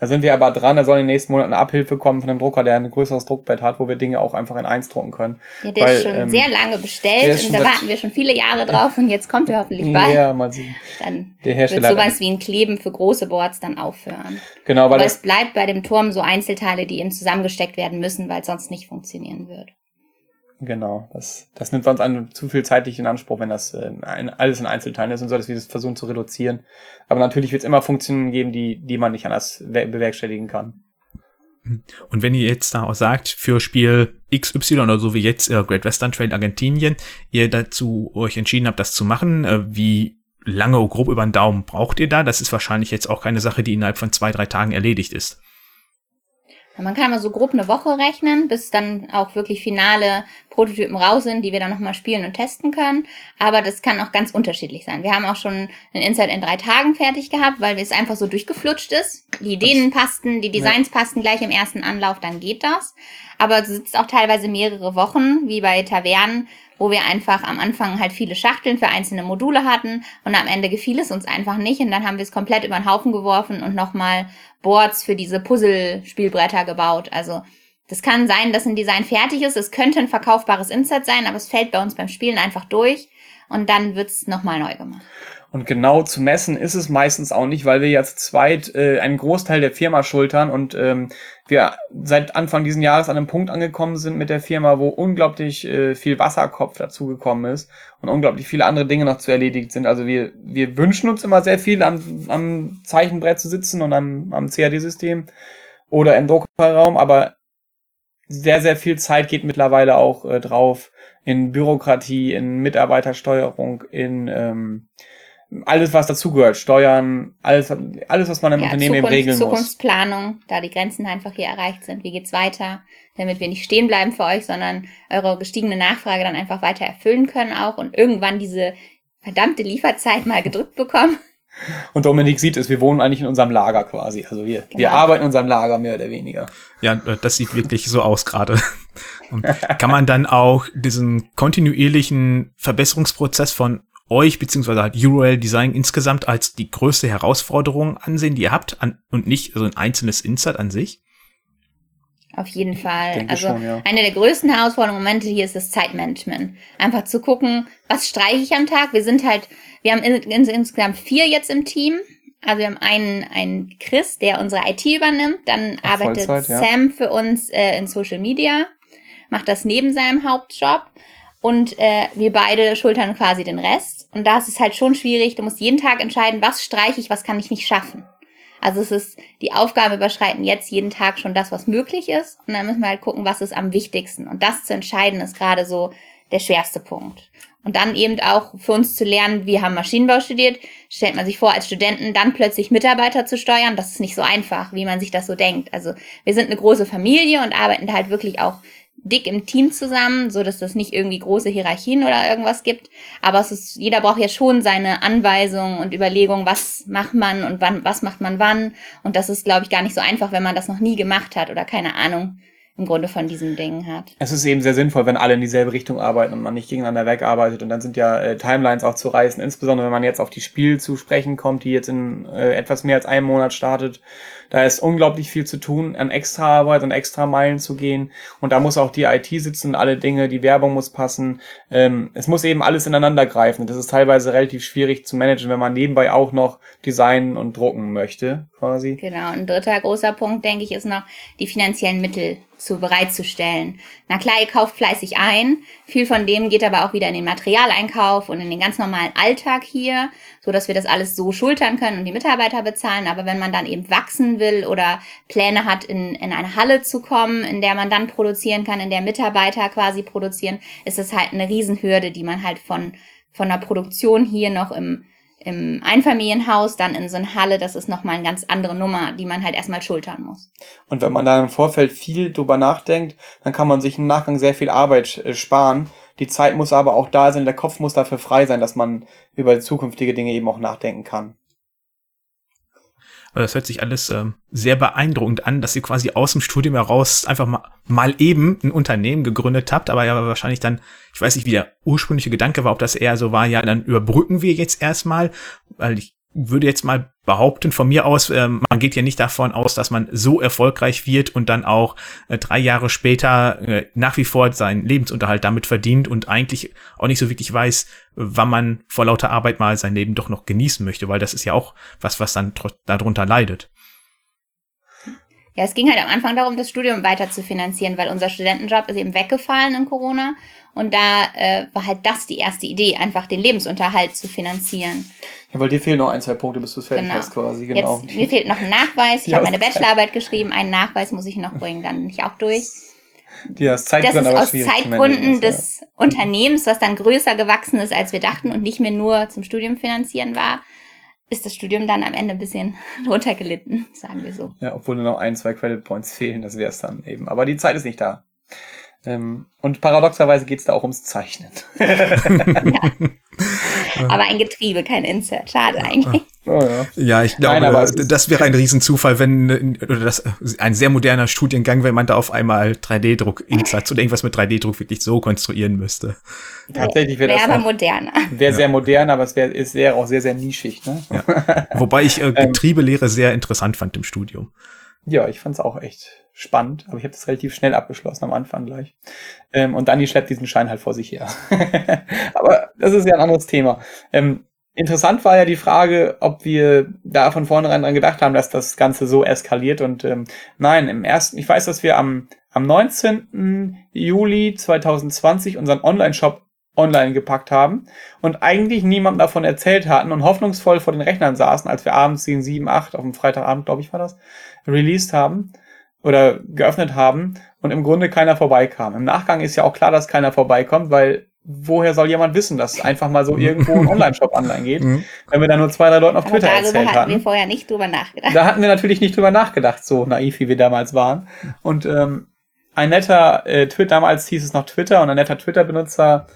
Speaker 3: Da sind wir aber dran, da soll in den nächsten Monaten eine Abhilfe kommen von einem Drucker, der ein größeres Druckbett hat, wo wir Dinge auch einfach in eins drucken können.
Speaker 2: Ja, der
Speaker 3: Weil,
Speaker 2: ist schon
Speaker 3: ähm,
Speaker 2: sehr lange bestellt und da warten wir schon viele Jahre drauf und jetzt kommt er hoffentlich bald.
Speaker 3: Ja, mal sehen.
Speaker 2: Dann
Speaker 3: Der
Speaker 2: wird
Speaker 3: Hersteller.
Speaker 2: sowas wie ein Kleben für große Boards dann aufhören.
Speaker 3: genau, weil
Speaker 2: Aber es bleibt bei dem Turm so Einzelteile, die eben zusammengesteckt werden müssen, weil es sonst nicht funktionieren wird.
Speaker 3: Genau, das, das nimmt sonst an, zu viel zeitlich in Anspruch, wenn das äh, ein, alles in Einzelteilen ist und so, dass wir das versuchen zu reduzieren. Aber natürlich wird es immer Funktionen geben, die, die man nicht anders we- bewerkstelligen kann.
Speaker 1: Und wenn ihr jetzt da auch sagt, für Spiel XY oder so wie jetzt äh, Great Western Trail Argentinien, ihr dazu euch entschieden habt, das zu machen, äh, wie lange grob über den Daumen braucht ihr da? Das ist wahrscheinlich jetzt auch keine Sache, die innerhalb von zwei, drei Tagen erledigt ist.
Speaker 2: Man kann mal so grob eine Woche rechnen, bis dann auch wirklich finale Prototypen raus sind, die wir dann nochmal spielen und testen können. Aber das kann auch ganz unterschiedlich sein. Wir haben auch schon ein Insight in drei Tagen fertig gehabt, weil es einfach so durchgeflutscht ist. Die Ideen passten, die Designs passten gleich im ersten Anlauf, dann geht das. Aber es sitzt auch teilweise mehrere Wochen, wie bei Tavernen, wo wir einfach am Anfang halt viele Schachteln für einzelne Module hatten und am Ende gefiel es uns einfach nicht und dann haben wir es komplett über den Haufen geworfen und nochmal Boards für diese Puzzle-Spielbretter gebaut. Also das kann sein, dass ein Design fertig ist, es könnte ein verkaufbares Insert sein, aber es fällt bei uns beim Spielen einfach durch und dann wird's nochmal neu gemacht.
Speaker 3: Und genau zu messen ist es meistens auch nicht, weil wir zu zweit äh, einen Großteil der Firma schultern und ähm, wir seit Anfang diesen Jahres an einem Punkt angekommen sind mit der Firma, wo unglaublich äh, viel Wasserkopf dazugekommen ist und unglaublich viele andere Dinge noch zu erledigt sind. Also wir, wir wünschen uns immer sehr viel am, am Zeichenbrett zu sitzen und am, am CAD-System oder im Druckerraum, aber sehr, sehr viel Zeit geht mittlerweile auch äh, drauf in Bürokratie, in Mitarbeitersteuerung, in ähm, alles, was dazugehört, Steuern, alles, alles, was man im Unternehmen eben
Speaker 2: Zukunft,
Speaker 3: regeln muss.
Speaker 2: Zukunftsplanung, da die Grenzen einfach hier erreicht sind. Wie geht's weiter? Damit wir nicht stehen bleiben für euch, sondern eure gestiegene Nachfrage dann einfach weiter erfüllen können auch und irgendwann diese verdammte Lieferzeit mal gedrückt bekommen.
Speaker 3: Und Dominik sieht es, wir wohnen eigentlich in unserem Lager quasi. Also wir, wir
Speaker 2: Genau.
Speaker 3: arbeiten in unserem Lager mehr oder weniger.
Speaker 1: Ja, äh, das sieht wirklich so aus gerade. Und Kann man dann auch diesen kontinuierlichen Verbesserungsprozess von euch beziehungsweise halt URL Design insgesamt als die größte Herausforderung ansehen, die ihr habt an, und nicht so ein einzelnes Insert an sich?
Speaker 2: Auf jeden Fall. Also
Speaker 3: schon, ja.
Speaker 2: eine der größten Herausforderungen im Moment hier ist das Zeitmanagement. Einfach zu gucken, was streiche ich am Tag. Wir sind halt, wir haben in, in, insgesamt vier jetzt im Team. Also wir haben einen, einen Chris, der unsere IT übernimmt. Dann
Speaker 3: Auf
Speaker 2: arbeitet
Speaker 3: Vollzeit, ja.
Speaker 2: Sam für uns äh, in Social Media, macht das neben seinem Hauptjob. Und äh, wir beide schultern quasi den Rest. Und da ist es halt schon schwierig. Du musst jeden Tag entscheiden, was streiche ich, was kann ich nicht schaffen. Also es ist, die Aufgaben überschreiten jetzt jeden Tag schon das, was möglich ist. Und dann müssen wir halt gucken, was ist am wichtigsten. Und das zu entscheiden ist gerade so der schwerste Punkt. Und dann eben auch für uns zu lernen, wir haben Maschinenbau studiert, stellt man sich vor, als Studenten dann plötzlich Mitarbeiter zu steuern, das ist nicht so einfach, wie man sich das so denkt. Also wir sind eine große Familie und arbeiten da halt wirklich auch dick im Team zusammen, so dass es nicht irgendwie große Hierarchien oder irgendwas gibt. Aber es ist, jeder braucht ja schon seine Anweisungen und Überlegungen, was macht man und wann, was macht man wann. Und das ist, glaube ich, gar nicht so einfach, wenn man das noch nie gemacht hat oder keine Ahnung im Grunde von diesen Dingen hat.
Speaker 3: Es ist eben sehr sinnvoll, wenn alle in dieselbe Richtung arbeiten und man nicht gegeneinander wegarbeitet. Und dann sind ja äh, Timelines auch zu reißen, insbesondere wenn man jetzt auf die Spiel zu sprechen kommt, die jetzt in äh, etwas mehr als einem Monat startet. Da ist unglaublich viel zu tun, an extra Arbeit und extra Meilen zu gehen. Und da muss auch die IT sitzen, alle Dinge, die Werbung muss passen. Ähm, es muss eben alles ineinander greifen. Das ist teilweise relativ schwierig zu managen, wenn man nebenbei auch noch designen und drucken möchte, quasi.
Speaker 2: Genau. Ein dritter großer Punkt, denke ich, ist noch die finanziellen Mittel zu bereitzustellen. Na klar, ihr kauft fleißig ein. Viel von dem geht aber auch wieder in den Materialeinkauf und in den ganz normalen Alltag hier, so dass wir das alles so schultern können und die Mitarbeiter bezahlen. Aber wenn man dann eben wachsen will oder Pläne hat, in, in eine Halle zu kommen, in der man dann produzieren kann, in der Mitarbeiter quasi produzieren, ist es halt eine Riesenhürde, die man halt von, von der Produktion hier noch im, im Einfamilienhaus, dann in so eine Halle, das ist nochmal eine ganz andere Nummer, die man halt erstmal schultern muss.
Speaker 3: Und wenn man da im Vorfeld viel drüber nachdenkt, dann kann man sich im Nachgang sehr viel Arbeit äh, sparen. Die Zeit muss aber auch da sein, der Kopf muss dafür frei sein, dass man über zukünftige Dinge eben auch nachdenken kann.
Speaker 1: Das hört sich alles ähm, sehr beeindruckend an, dass ihr quasi aus dem Studium heraus einfach mal, mal eben ein Unternehmen gegründet habt, aber ja wahrscheinlich dann, ich weiß nicht, wie der ursprüngliche Gedanke war, ob das eher so war, ja, dann überbrücken wir jetzt erstmal, weil ich würde jetzt mal behaupten von mir aus, äh, man geht ja nicht davon aus, dass man so erfolgreich wird und dann auch äh, drei Jahre später äh, nach wie vor seinen Lebensunterhalt damit verdient und eigentlich auch nicht so wirklich weiß, wann man vor lauter Arbeit mal sein Leben doch noch genießen möchte, weil das ist ja auch was, was dann darunter leidet.
Speaker 2: Ja, es ging halt am Anfang darum, das Studium weiter zu finanzieren, weil unser Studentenjob ist eben weggefallen in Corona. Und da äh, war halt das die erste Idee, einfach den Lebensunterhalt zu finanzieren.
Speaker 3: Ja, weil dir fehlen noch ein, zwei Punkte, bis du es fertig genau. hast quasi.
Speaker 2: Genau. Jetzt, mir fehlt noch ein Nachweis. Ich habe meine Bachelorarbeit geschrieben. Einen Nachweis muss ich noch bringen, dann bin ich auch durch.
Speaker 3: Ja, das, das ist
Speaker 2: aus Zeitgründen des ja. Unternehmens, was dann größer gewachsen ist, als wir dachten und nicht mehr nur zum Studium finanzieren war, ist das Studium dann am Ende ein bisschen *laughs* runtergelitten, sagen wir so.
Speaker 3: Ja, obwohl nur noch ein, zwei Credit Points fehlen, das wäre es dann eben. Aber die Zeit ist nicht da. Ähm, und paradoxerweise geht es da auch ums Zeichnen.
Speaker 2: ja. Aber ein Getriebe, kein Insert. Schade eigentlich.
Speaker 1: Oh, ja. ja. ich glaube, Nein, das wäre ein Riesenzufall, wenn, oder das, ein sehr moderner Studiengang, wenn man da auf einmal 3D-Druck, Insatz oder irgendwas mit 3D-Druck wirklich so konstruieren müsste.
Speaker 3: Tatsächlich wäre das.
Speaker 2: Wäre aber moderner.
Speaker 3: Wäre ja. sehr modern, aber es wäre, ist sehr, auch sehr, sehr nischig, ne?
Speaker 1: Ja. Wobei ich äh, *laughs* Getriebelehre sehr interessant fand im Studium.
Speaker 3: Ja, ich fand's auch echt spannend, aber ich habe das relativ schnell abgeschlossen am Anfang gleich. Ähm, und Dani schleppt diesen Schein halt vor sich her. *laughs* aber das ist ja ein anderes Thema. Ähm, interessant war ja die Frage, ob wir da von vornherein dran gedacht haben, dass das Ganze so eskaliert. Und ähm, nein, im ersten, ich weiß, dass wir am, am 19. Juli 2020 unseren Online-Shop online gepackt haben und eigentlich niemandem davon erzählt hatten und hoffnungsvoll vor den Rechnern saßen, als wir abends gegen 7, 8 auf dem Freitagabend, glaube ich, war das, released haben oder geöffnet haben und im Grunde keiner vorbeikam. Im Nachgang ist ja auch klar, dass keiner vorbeikommt, weil woher soll jemand wissen, dass einfach mal so irgendwo ein Online-Shop online geht, mhm. wenn wir da nur zwei, drei Leuten auf Aber Twitter erzählt hatten. Da hatten
Speaker 2: wir vorher nicht drüber nachgedacht.
Speaker 3: Da hatten wir natürlich nicht drüber nachgedacht, so naiv wie wir damals waren. Und ähm, ein netter äh, Twitter, damals hieß es noch Twitter und ein netter Twitter-Benutzer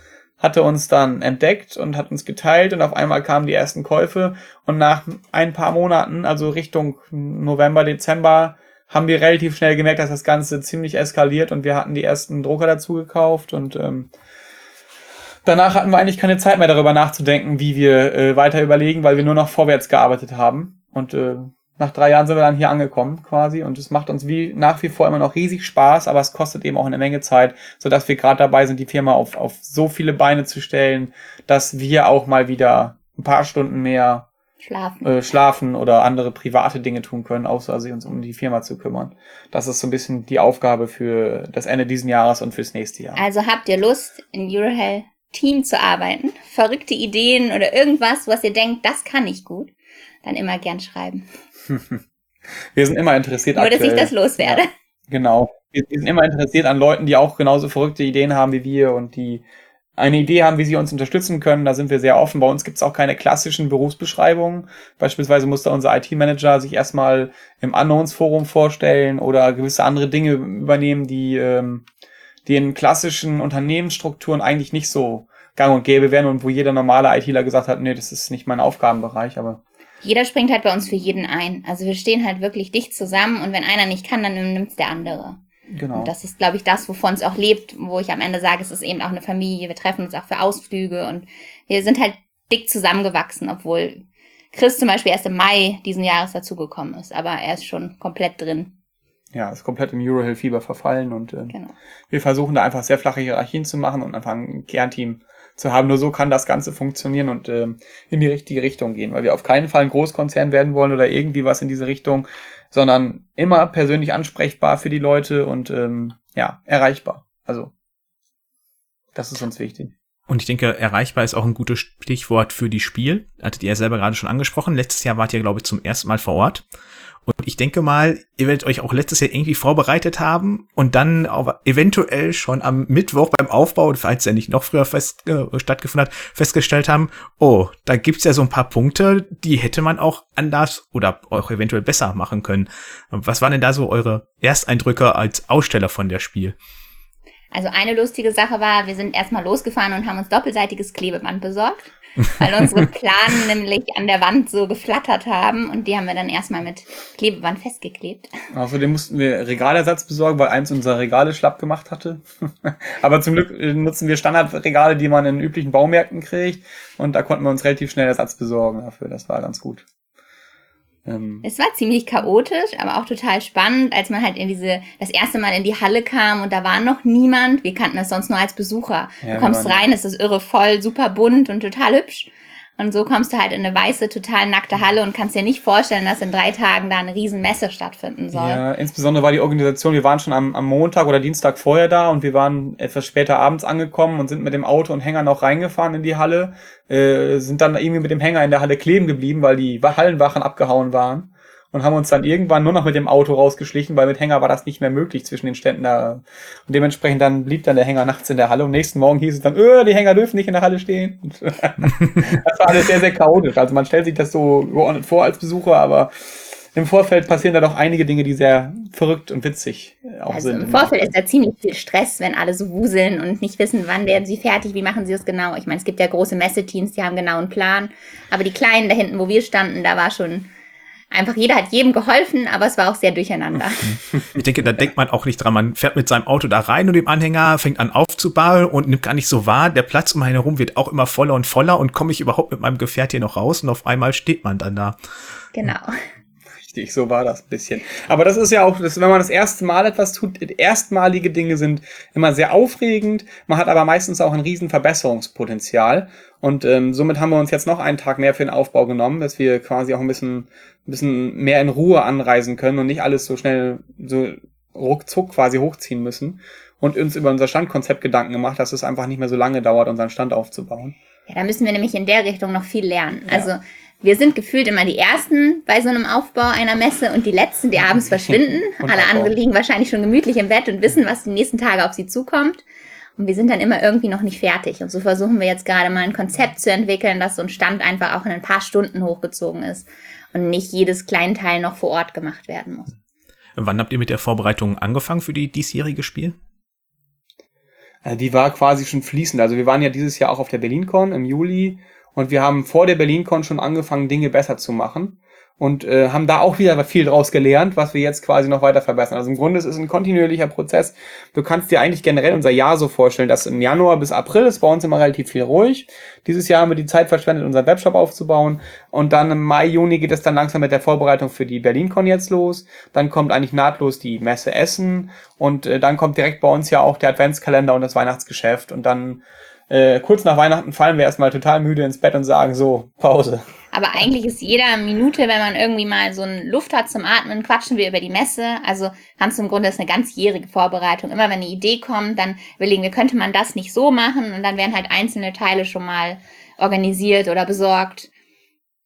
Speaker 3: hatte uns dann entdeckt und hat uns geteilt und auf einmal kamen die ersten Käufe. Und nach ein paar Monaten, also Richtung November, Dezember, haben wir relativ schnell gemerkt, dass das Ganze ziemlich eskaliert und wir hatten die ersten Drucker dazu gekauft und ähm, danach hatten wir eigentlich keine Zeit mehr darüber nachzudenken, wie wir äh, weiter überlegen, weil wir nur noch vorwärts gearbeitet haben. Und äh, nach drei Jahren sind wir dann hier angekommen quasi und es macht uns wie nach wie vor immer noch riesig Spaß, aber es kostet eben auch eine Menge Zeit, so dass wir gerade dabei sind, die Firma auf, auf so viele Beine zu stellen, dass wir auch mal wieder ein paar Stunden mehr
Speaker 2: schlafen,
Speaker 3: äh, schlafen oder andere private Dinge tun können, außer sich uns um die Firma zu kümmern. Das ist so ein bisschen die Aufgabe für das Ende diesen Jahres und fürs nächste Jahr.
Speaker 2: Also habt ihr Lust, in Eurohell Team zu arbeiten? Verrückte Ideen oder irgendwas, was ihr denkt, das kann ich gut? Dann immer gern schreiben. *laughs*
Speaker 3: Wir sind immer interessiert.
Speaker 2: Nur, aktuell. dass ich das loswerde. Ja,
Speaker 3: genau. Wir, wir sind immer interessiert an Leuten, die auch genauso verrückte Ideen haben wie wir und die eine Idee haben, wie sie uns unterstützen können. Da sind wir sehr offen. Bei uns gibt es auch keine klassischen Berufsbeschreibungen. Beispielsweise musste unser IT-Manager sich erstmal im Unknowns-Forum vorstellen oder gewisse andere Dinge übernehmen, die, ähm, die in klassischen Unternehmensstrukturen eigentlich nicht so gang und gäbe wären und wo jeder normale ITler gesagt hat, nee, das ist nicht mein Aufgabenbereich, aber
Speaker 2: jeder springt halt bei uns für jeden ein. Also wir stehen halt wirklich dicht zusammen und wenn einer nicht kann, dann nimmt's der andere. Genau. Und das ist, glaube ich, das, wovon es auch lebt, wo ich am Ende sage, es ist eben auch eine Familie. Wir treffen uns auch für Ausflüge und wir sind halt dick zusammengewachsen, obwohl Chris zum Beispiel erst im Mai diesen Jahres dazugekommen ist, aber er ist schon komplett drin.
Speaker 3: Ja, ist komplett im Eurohill-Fieber verfallen und äh, genau. wir versuchen da einfach sehr flache Hierarchien zu machen und einfach ein Kernteam zu haben. Nur so kann das Ganze funktionieren und ähm, in die richtige Richtung gehen, weil wir auf keinen Fall ein Großkonzern werden wollen oder irgendwie was in diese Richtung, sondern immer persönlich ansprechbar für die Leute und ähm, ja, erreichbar. Also das ist uns wichtig.
Speaker 1: Und ich denke, erreichbar ist auch ein gutes Stichwort für die Spiel. Hattet ihr ja selber gerade schon angesprochen. Letztes Jahr wart ihr, glaube ich, zum ersten Mal vor Ort. Und ich denke mal, ihr werdet euch auch letztes Jahr irgendwie vorbereitet haben und dann eventuell schon am Mittwoch beim Aufbau, falls er nicht noch früher fest, äh, stattgefunden hat, festgestellt haben, oh, da gibt's ja so ein paar Punkte, die hätte man auch anders oder auch eventuell besser machen können. Was waren denn da so eure Ersteindrücke als Aussteller von der Spiel?
Speaker 2: Also eine lustige Sache war, wir sind erstmal losgefahren und haben uns doppelseitiges Klebeband besorgt weil unsere Planen nämlich an der Wand so geflattert haben und die haben wir dann erstmal mit Klebeband festgeklebt.
Speaker 3: Außerdem mussten wir Regalersatz besorgen, weil eins unserer Regale schlapp gemacht hatte. *laughs* Aber zum Glück äh, nutzen wir Standardregale, die man in üblichen Baumärkten kriegt und da konnten wir uns relativ schnell Ersatz besorgen dafür. Das war ganz gut.
Speaker 2: Ähm es war ziemlich chaotisch, aber auch total spannend, als man halt in diese, das erste Mal in die Halle kam und da war noch niemand. Wir kannten das sonst nur als Besucher. Ja, du kommst rein, es ist irre voll, super bunt und total hübsch. Und so kommst du halt in eine weiße, total nackte Halle und kannst dir nicht vorstellen, dass in drei Tagen da eine riesen Messe stattfinden soll.
Speaker 3: Ja, insbesondere war die Organisation, wir waren schon am, am Montag oder Dienstag vorher da und wir waren etwas später abends angekommen und sind mit dem Auto und Hänger noch reingefahren in die Halle, äh, sind dann irgendwie mit dem Hänger in der Halle kleben geblieben, weil die Hallenwachen abgehauen waren und haben uns dann irgendwann nur noch mit dem Auto rausgeschlichen, weil mit Hänger war das nicht mehr möglich zwischen den Ständen da. Und dementsprechend dann blieb dann der Hänger nachts in der Halle und nächsten Morgen hieß es dann, öh, die Hänger dürfen nicht in der Halle stehen. *laughs* das war alles sehr, sehr chaotisch. Also man stellt sich das so geordnet vor als Besucher, aber im Vorfeld passieren da doch einige Dinge, die sehr verrückt und witzig
Speaker 2: äh, auch also sind. Im Vorfeld ist da ziemlich viel Stress, wenn alle so wuseln und nicht wissen, wann werden sie fertig, wie machen sie das genau. Ich meine, es gibt ja große Messeteams, die haben genau einen Plan. Aber die Kleinen da hinten, wo wir standen, da war schon einfach jeder hat jedem geholfen, aber es war auch sehr durcheinander. *laughs*
Speaker 1: Ich denke, da denkt man auch nicht dran. Man fährt mit seinem Auto da rein und dem Anhänger fängt an aufzubauen und nimmt gar nicht so wahr. Der Platz um einen herum wird auch immer voller und voller und komme ich überhaupt mit meinem Gefährt hier noch raus und auf einmal steht man dann da.
Speaker 2: Genau.
Speaker 3: Richtig, so war das ein bisschen. Aber das ist ja auch, das, wenn man das erste Mal etwas tut, erstmalige Dinge sind immer sehr aufregend. Man hat aber meistens auch ein riesen Verbesserungspotenzial. Und ähm, somit haben wir uns jetzt noch einen Tag mehr für den Aufbau genommen, dass wir quasi auch ein bisschen, ein bisschen mehr in Ruhe anreisen können und nicht alles so schnell, so ruckzuck quasi hochziehen müssen. Und uns über unser Standkonzept Gedanken gemacht, dass es einfach nicht mehr so lange dauert, unseren Stand aufzubauen.
Speaker 2: Ja, da müssen wir nämlich in der Richtung noch viel lernen. Ja. Also wir sind gefühlt immer die Ersten bei so einem Aufbau einer Messe und die Letzten, die abends verschwinden. *laughs* Alle anderen liegen wahrscheinlich schon gemütlich im Bett und wissen, was die nächsten Tage auf sie zukommt. Und wir sind dann immer irgendwie noch nicht fertig. Und so versuchen wir jetzt gerade mal ein Konzept zu entwickeln, dass so ein Stand einfach auch in ein paar Stunden hochgezogen ist und nicht jedes Kleinteil noch vor Ort gemacht werden muss.
Speaker 1: Wann habt ihr mit der Vorbereitung angefangen für die diesjährige Spiel?
Speaker 3: Äh, die war quasi schon fließend. Also wir waren ja dieses Jahr auch auf der BerlinCon im Juli und wir haben vor der BerlinCon schon angefangen, Dinge besser zu machen und äh, haben da auch wieder viel draus gelernt, was wir jetzt quasi noch weiter verbessern. Also im Grunde ist es ein kontinuierlicher Prozess. Du kannst dir eigentlich generell unser Jahr so vorstellen, dass im Januar bis April ist bei uns immer relativ viel ruhig. Dieses Jahr haben wir die Zeit verschwendet, unseren Webshop aufzubauen und dann im Mai, Juni geht es dann langsam mit der Vorbereitung für die BerlinCon jetzt los. Dann kommt eigentlich nahtlos die Messe Essen und äh, dann kommt direkt bei uns ja auch der Adventskalender und das Weihnachtsgeschäft und dann äh, kurz nach Weihnachten fallen wir erstmal total müde ins Bett und sagen so, Pause.
Speaker 2: Aber eigentlich ist jeder Minute, wenn man irgendwie mal so eine Luft hat zum Atmen, quatschen wir über die Messe. Also ganz im Grunde ist eine ganzjährige Vorbereitung. Immer wenn eine Idee kommt, dann überlegen wir, könnte man das nicht so machen? Und dann werden halt einzelne Teile schon mal organisiert oder besorgt.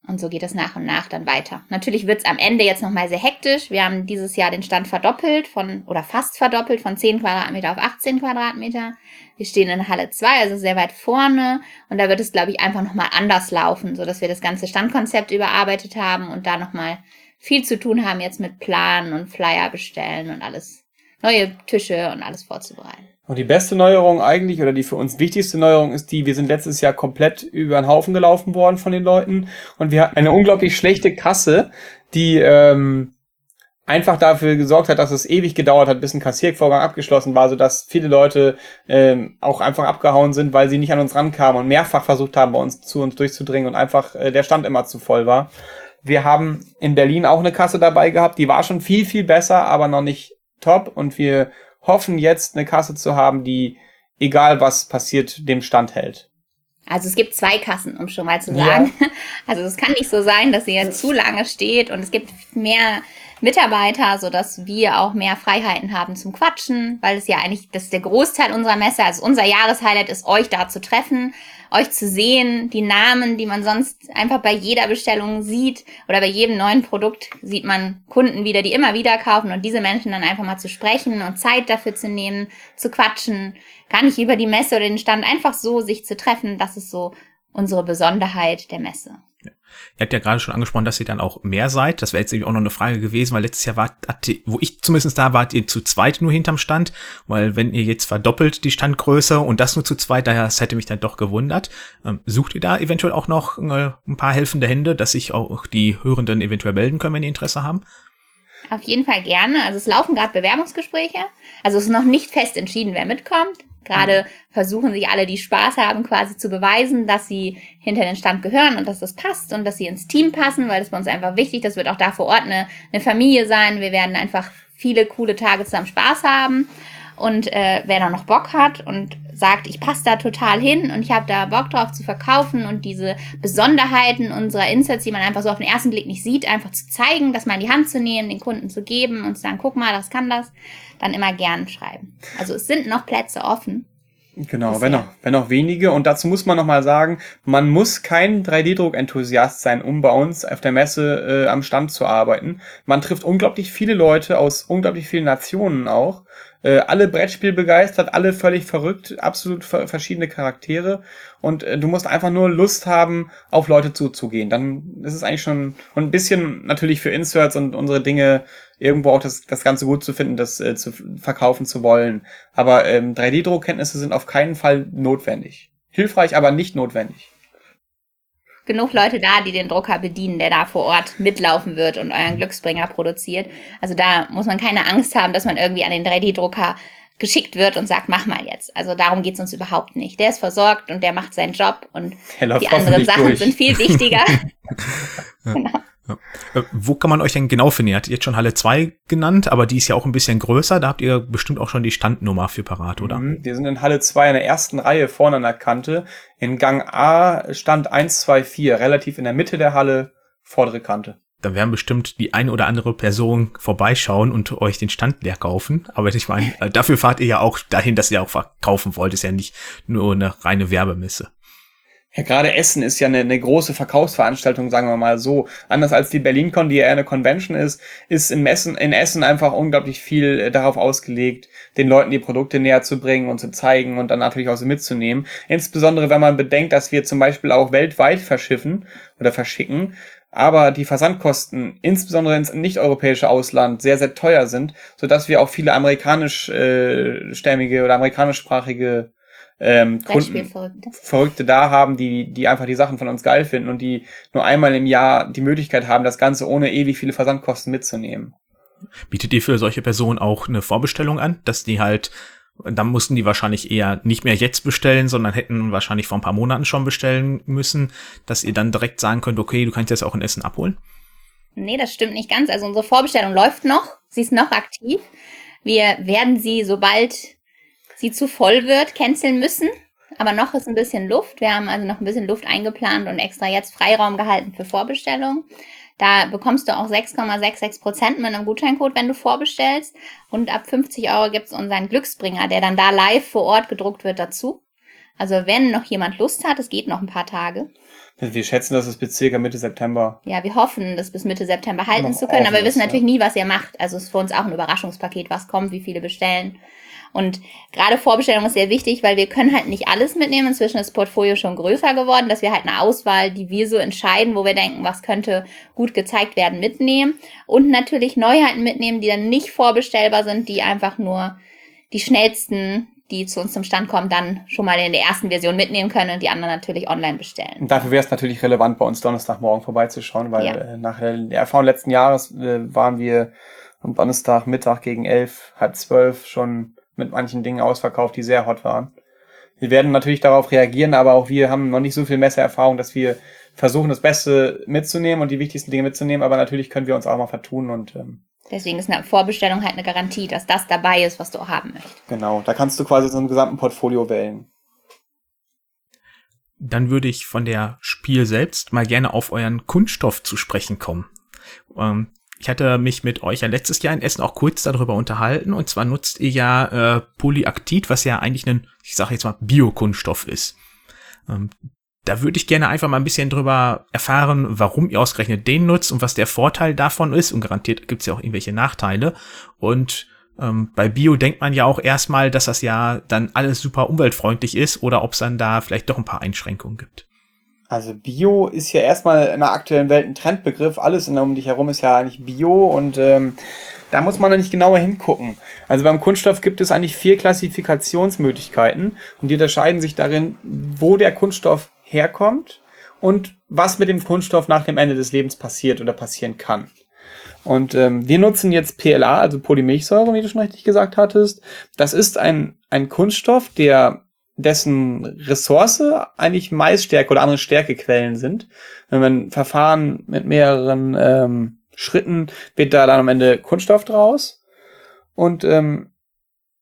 Speaker 2: Und so geht es nach und nach dann weiter. Natürlich wird es am Ende jetzt nochmal sehr hektisch. Wir haben dieses Jahr den Stand verdoppelt von, oder fast verdoppelt von 10 Quadratmeter auf 18 Quadratmeter. Wir stehen in Halle 2, also sehr weit vorne. Und da wird es, glaube ich, einfach nochmal anders laufen, so dass wir das ganze Standkonzept überarbeitet haben und da nochmal viel zu tun haben jetzt mit Planen und Flyer bestellen und alles. Neue Tische und alles vorzubereiten.
Speaker 3: Und die beste Neuerung eigentlich, oder die für uns wichtigste Neuerung ist die, wir sind letztes Jahr komplett über den Haufen gelaufen worden von den Leuten und wir hatten eine unglaublich schlechte Kasse, die ähm, einfach dafür gesorgt hat, dass es ewig gedauert hat, bis ein Kassiervorgang abgeschlossen war, sodass viele Leute ähm, auch einfach abgehauen sind, weil sie nicht an uns rankamen und mehrfach versucht haben, bei uns zu uns durchzudringen und einfach äh, der Stand immer zu voll war. Wir haben in Berlin auch eine Kasse dabei gehabt, die war schon viel, viel besser, aber noch nicht top und wir hoffen jetzt eine Kasse zu haben, die, egal was passiert, dem Stand hält.
Speaker 2: Also es gibt zwei Kassen, um schon mal zu sagen. Ja. *laughs* Also es kann nicht so sein, dass sie jetzt zu lange steht und es gibt mehr Mitarbeiter, so dass wir auch mehr Freiheiten haben zum Quatschen, weil es ja eigentlich, das ist der Großteil unserer Messe, also unser Jahreshighlight ist, euch da zu treffen, euch zu sehen, die Namen, die man sonst einfach bei jeder Bestellung sieht oder bei jedem neuen Produkt sieht man Kunden wieder, die immer wieder kaufen und diese Menschen dann einfach mal zu sprechen und Zeit dafür zu nehmen, zu quatschen, gar nicht über die Messe oder den Stand, einfach so sich zu treffen, das ist so unsere Besonderheit der Messe.
Speaker 1: Ihr habt ja gerade schon angesprochen, dass ihr dann auch mehr seid. Das wäre jetzt auch noch eine Frage gewesen, weil letztes Jahr wart, wo ich zumindest da wart ihr zu zweit nur hinterm Stand, weil wenn ihr jetzt verdoppelt die Standgröße und das nur zu zweit, daher das hätte mich dann doch gewundert. Ähm, sucht ihr da eventuell auch noch äh, ein paar helfende Hände, dass sich auch die Hörenden eventuell melden können, wenn die Interesse haben?
Speaker 2: Auf jeden Fall gerne. Also es laufen gerade Bewerbungsgespräche. Also es ist noch nicht fest entschieden, wer mitkommt. Gerade mhm. versuchen sich alle, die Spaß haben, quasi zu beweisen, dass sie hinter den Stand gehören und dass das passt und dass sie ins Team passen, weil das bei uns einfach wichtig. Das wird auch da vor Ort eine, eine Familie sein. Wir werden einfach viele coole Tage zusammen Spaß haben. Und äh, wer da noch Bock hat und sagt, ich passe da total hin und ich habe da Bock drauf zu verkaufen und diese Besonderheiten unserer Inserts, die man einfach so auf den ersten Blick nicht sieht, einfach zu zeigen, das mal in die Hand zu nehmen, den Kunden zu geben und zu sagen, guck mal, das kann das, dann immer gern schreiben. Also es sind noch Plätze offen.
Speaker 3: Genau, wenn auch, wenn auch wenige. Und dazu muss man nochmal sagen, man muss kein 3D-Druck-Enthusiast sein, um bei uns auf der Messe äh, am Stand zu arbeiten. Man trifft unglaublich viele Leute aus unglaublich vielen Nationen auch. Äh, alle Brettspiel begeistert, alle völlig verrückt, absolut verschiedene Charaktere und äh, du musst einfach nur Lust haben, auf Leute zuzugehen. Dann ist es eigentlich schon ein bisschen natürlich für Inserts und unsere Dinge irgendwo auch das, das Ganze gut zu finden, das äh, zu verkaufen zu wollen. Aber ähm, 3D-Druckkenntnisse sind auf keinen Fall notwendig. Hilfreich, aber nicht notwendig
Speaker 2: genug Leute da, die den Drucker bedienen, der da vor Ort mitlaufen wird und euren Glücksbringer produziert. Also da muss man keine Angst haben, dass man irgendwie an den 3D-Drucker geschickt wird und sagt, mach mal jetzt. Also darum geht's uns überhaupt nicht. Der ist versorgt und der macht seinen Job und die anderen Sachen durch. sind viel wichtiger. *laughs* *laughs*
Speaker 1: genau. Ja. Äh, wo kann man euch denn genau finden? Ihr habt jetzt schon Halle 2 genannt, aber die ist ja auch ein bisschen größer. Da habt ihr bestimmt auch schon die Standnummer für parat, oder?
Speaker 3: Mhm, wir sind in Halle 2 in der ersten Reihe vorne an der Kante. In Gang A Stand 1, 2, 4, relativ in der Mitte der Halle, vordere Kante.
Speaker 1: Da werden bestimmt die eine oder andere Person vorbeischauen und euch den Stand leer kaufen. Aber ich meine, äh, dafür fahrt ihr ja auch dahin, dass ihr auch verkaufen wollt. Ist ja nicht nur eine reine Werbemesse.
Speaker 3: Ja, gerade Essen ist ja eine, eine große Verkaufsveranstaltung, sagen wir mal so. Anders als die BerlinCon, die eher eine Convention ist, ist in Essen, in Essen einfach unglaublich viel äh, darauf ausgelegt, den Leuten die Produkte näher zu bringen und zu zeigen und dann natürlich auch so mitzunehmen. Insbesondere, wenn man bedenkt, dass wir zum Beispiel auch weltweit verschiffen oder verschicken, aber die Versandkosten, insbesondere ins nicht-europäische Ausland, sehr, sehr teuer sind, so dass wir auch viele amerikanischstämmige äh, oder amerikanischsprachige ähm, Kunden, Verrückte da haben, die, die einfach die Sachen von uns geil finden und die nur einmal im Jahr die Möglichkeit haben, das Ganze ohne ewig viele Versandkosten mitzunehmen.
Speaker 1: Bietet ihr für solche Personen auch eine Vorbestellung an, dass die halt, dann mussten die wahrscheinlich eher nicht mehr jetzt bestellen, sondern hätten wahrscheinlich vor ein paar Monaten schon bestellen müssen, dass ihr dann direkt sagen könnt, okay, du kannst jetzt auch ein Essen abholen?
Speaker 2: Nee, das stimmt nicht ganz. Also unsere Vorbestellung läuft noch. Sie ist noch aktiv. Wir werden sie, sobald sie zu voll wird, canceln müssen. Aber noch ist ein bisschen Luft. Wir haben also noch ein bisschen Luft eingeplant und extra jetzt Freiraum gehalten für Vorbestellungen. Da bekommst du auch 6,66 Prozent mit einem Gutscheincode, wenn du vorbestellst. Und ab 50 Euro gibt's unseren Glücksbringer, der dann da live vor Ort gedruckt wird dazu. Also wenn noch jemand Lust hat, es geht noch ein paar Tage.
Speaker 3: Wir schätzen, dass es bis circa Mitte September.
Speaker 2: Ja, wir hoffen, das bis Mitte September halten zu können, aber wir wissen natürlich nie, was ihr macht. Also es ist für uns auch ein Überraschungspaket, was kommt, wie viele bestellen. Und gerade Vorbestellung ist sehr wichtig, weil wir können halt nicht alles mitnehmen. Inzwischen ist das Portfolio schon größer geworden, dass wir halt eine Auswahl, die wir so entscheiden, wo wir denken, was könnte gut gezeigt werden, mitnehmen. Und natürlich Neuheiten mitnehmen, die dann nicht vorbestellbar sind, die einfach nur die schnellsten die zu uns zum Stand kommen, dann schon mal in der ersten Version mitnehmen können und die anderen natürlich online bestellen.
Speaker 3: Und dafür wäre es natürlich relevant, bei uns Donnerstagmorgen vorbeizuschauen, weil ja. äh, nach der Erfahrung letzten Jahres äh, waren wir am Donnerstag Mittag gegen elf, halb zwölf schon mit manchen Dingen ausverkauft, die sehr hot waren. Wir werden natürlich darauf reagieren, aber auch wir haben noch nicht so viel Messeerfahrung, dass wir versuchen, das Beste mitzunehmen und die wichtigsten Dinge mitzunehmen, aber natürlich können wir uns auch mal vertun und ähm,
Speaker 2: Deswegen ist eine Vorbestellung halt eine Garantie, dass das dabei ist, was du auch haben möchtest.
Speaker 3: Genau, da kannst du quasi so ein gesamten Portfolio wählen.
Speaker 1: Dann würde ich von der Spiel selbst mal gerne auf euren Kunststoff zu sprechen kommen. Ähm, ich hatte mich mit euch ja letztes Jahr in Essen auch kurz darüber unterhalten. Und zwar nutzt ihr ja äh, Polyaktit, was ja eigentlich ein, ich sage jetzt mal, Biokunststoff ist. Ähm, da würde ich gerne einfach mal ein bisschen drüber erfahren, warum ihr ausgerechnet den nutzt und was der Vorteil davon ist. Und garantiert gibt es ja auch irgendwelche Nachteile. Und ähm, bei Bio denkt man ja auch erstmal, dass das ja dann alles super umweltfreundlich ist oder ob es dann da vielleicht doch ein paar Einschränkungen gibt.
Speaker 3: Also Bio ist ja erstmal in der aktuellen Welt ein Trendbegriff. Alles in, um dich herum ist ja eigentlich Bio und ähm, da muss man nicht genauer hingucken. Also beim Kunststoff gibt es eigentlich vier Klassifikationsmöglichkeiten und die unterscheiden sich darin, wo der Kunststoff herkommt und was mit dem Kunststoff nach dem Ende des Lebens passiert oder passieren kann. Und ähm, wir nutzen jetzt PLA, also Polymilchsäure, wie du schon richtig gesagt hattest. Das ist ein, ein Kunststoff, der dessen Ressource eigentlich Maisstärke oder andere Stärkequellen sind. Wenn man Verfahren mit mehreren ähm, Schritten wird da dann am Ende Kunststoff draus. Und ähm,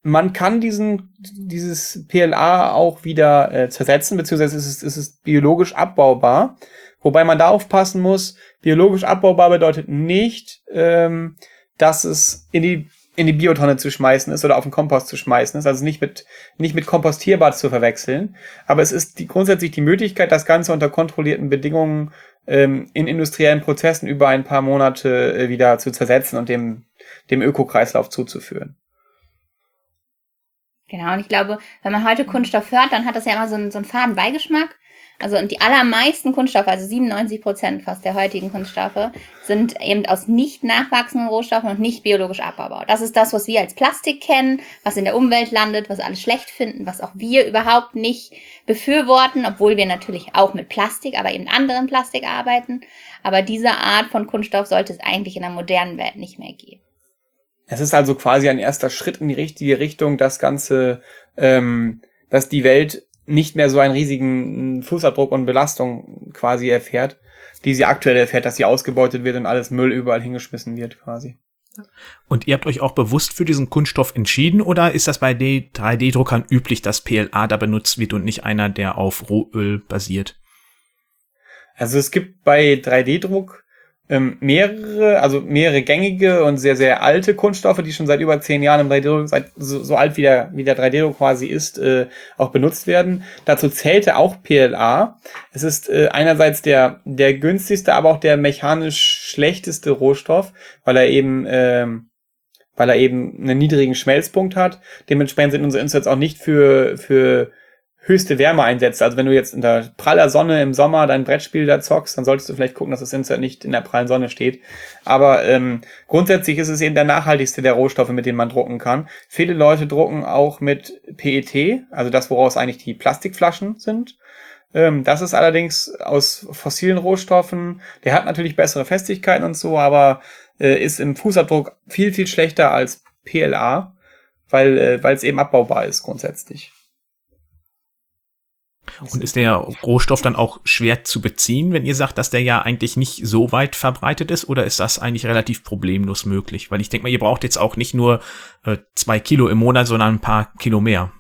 Speaker 3: man kann diesen, dieses PLA auch wieder äh, zersetzen, beziehungsweise ist es, ist es biologisch abbaubar. Wobei man da aufpassen muss, biologisch abbaubar bedeutet nicht, ähm, dass es in die in die Biotonne zu schmeißen ist oder auf den Kompost zu schmeißen ist, also nicht mit, nicht mit kompostierbar zu verwechseln. Aber es ist die, grundsätzlich die Möglichkeit, das Ganze unter kontrollierten Bedingungen ähm, in industriellen Prozessen über ein paar Monate äh, wieder zu zersetzen und dem, dem Ökokreislauf zuzuführen.
Speaker 2: Genau, und ich glaube, wenn man heute Kunststoff hört, dann hat das ja immer so einen, so einen faden Beigeschmack. Also und die allermeisten Kunststoffe, also 97 Prozent fast der heutigen Kunststoffe, sind eben aus nicht nachwachsenden Rohstoffen und nicht biologisch abbaubar. Das ist das, was wir als Plastik kennen, was in der Umwelt landet, was alle schlecht finden, was auch wir überhaupt nicht befürworten, obwohl wir natürlich auch mit Plastik, aber eben anderen Plastik arbeiten. Aber diese Art von Kunststoff sollte es eigentlich in der modernen Welt nicht mehr geben.
Speaker 3: Es ist also quasi ein erster Schritt in die richtige Richtung, das Ganze, ähm, dass die Welt nicht mehr so einen riesigen Fußabdruck und Belastung quasi erfährt, die sie aktuell erfährt, dass sie ausgebeutet wird und alles Müll überall hingeschmissen wird quasi.
Speaker 1: Und ihr habt euch auch bewusst für diesen Kunststoff entschieden oder ist das bei 3D-Druckern üblich, dass PLA da benutzt wird und nicht einer, der auf Rohöl basiert?
Speaker 3: Also es gibt bei 3D-Druck ähm, mehrere, also mehrere gängige und sehr, sehr alte Kunststoffe, die schon seit über zehn Jahren im 3D-Druck, seit so, so alt wie der, wie der 3D-Druck quasi ist, äh, auch benutzt werden. Dazu zählte auch PLA. Es ist äh, einerseits der, der günstigste, aber auch der mechanisch schlechteste Rohstoff, weil er eben, ähm, weil er eben einen niedrigen Schmelzpunkt hat. Dementsprechend sind unsere Inserts auch nicht für, für höchste Wärme einsetzt. Also wenn du jetzt in der praller Sonne im Sommer dein Brettspiel da zockst, dann solltest du vielleicht gucken, dass das Insert nicht in der prallen Sonne steht. Aber ähm, grundsätzlich ist es eben der nachhaltigste der Rohstoffe, mit denen man drucken kann. Viele Leute drucken auch mit PET, also das, woraus eigentlich die Plastikflaschen sind. Ähm, das ist allerdings aus fossilen Rohstoffen. Der hat natürlich bessere Festigkeiten und so, aber äh, ist im Fußabdruck viel, viel schlechter als PLA, weil äh, weil es eben abbaubar ist grundsätzlich.
Speaker 1: Und ist der Rohstoff dann auch schwer zu beziehen, wenn ihr sagt, dass der ja eigentlich nicht so weit verbreitet ist? Oder ist das eigentlich relativ problemlos möglich? Weil ich denke mal, ihr braucht jetzt auch nicht nur äh, zwei Kilo im Monat, sondern ein paar Kilo mehr.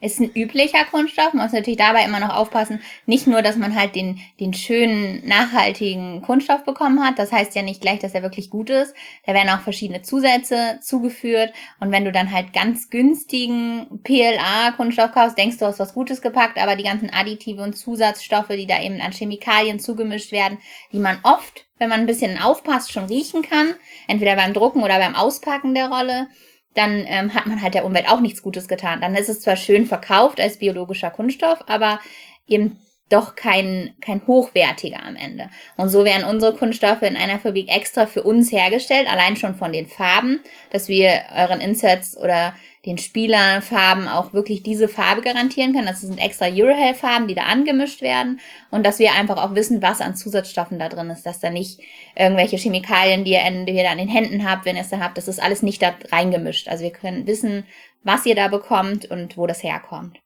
Speaker 2: Ist ein üblicher Kunststoff, man muss natürlich dabei immer noch aufpassen, nicht nur, dass man halt den, den schönen, nachhaltigen Kunststoff bekommen hat, das heißt ja nicht gleich, dass er wirklich gut ist, da werden auch verschiedene Zusätze zugeführt. Und wenn du dann halt ganz günstigen PLA-Kunststoff kaufst, denkst du, hast was Gutes gepackt, aber die ganzen Additive und Zusatzstoffe, die da eben an Chemikalien zugemischt werden, die man oft, wenn man ein bisschen aufpasst, schon riechen kann, entweder beim Drucken oder beim Auspacken der Rolle, dann ähm, hat man halt der Umwelt auch nichts Gutes getan. Dann ist es zwar schön verkauft als biologischer Kunststoff, aber eben doch kein, kein hochwertiger am Ende. Und so werden unsere Kunststoffe in einer Fabrik extra für uns hergestellt, allein schon von den Farben, dass wir euren Inserts oder den Spielerfarben auch wirklich diese Farbe garantieren können. Das sind extra Eurohell-Farben, die da angemischt werden und dass wir einfach auch wissen, was an Zusatzstoffen da drin ist, dass da nicht irgendwelche Chemikalien, die ihr, die ihr da an den Händen habt, wenn ihr es da habt, das ist alles nicht da reingemischt. Also wir können wissen, was ihr da bekommt und wo das herkommt.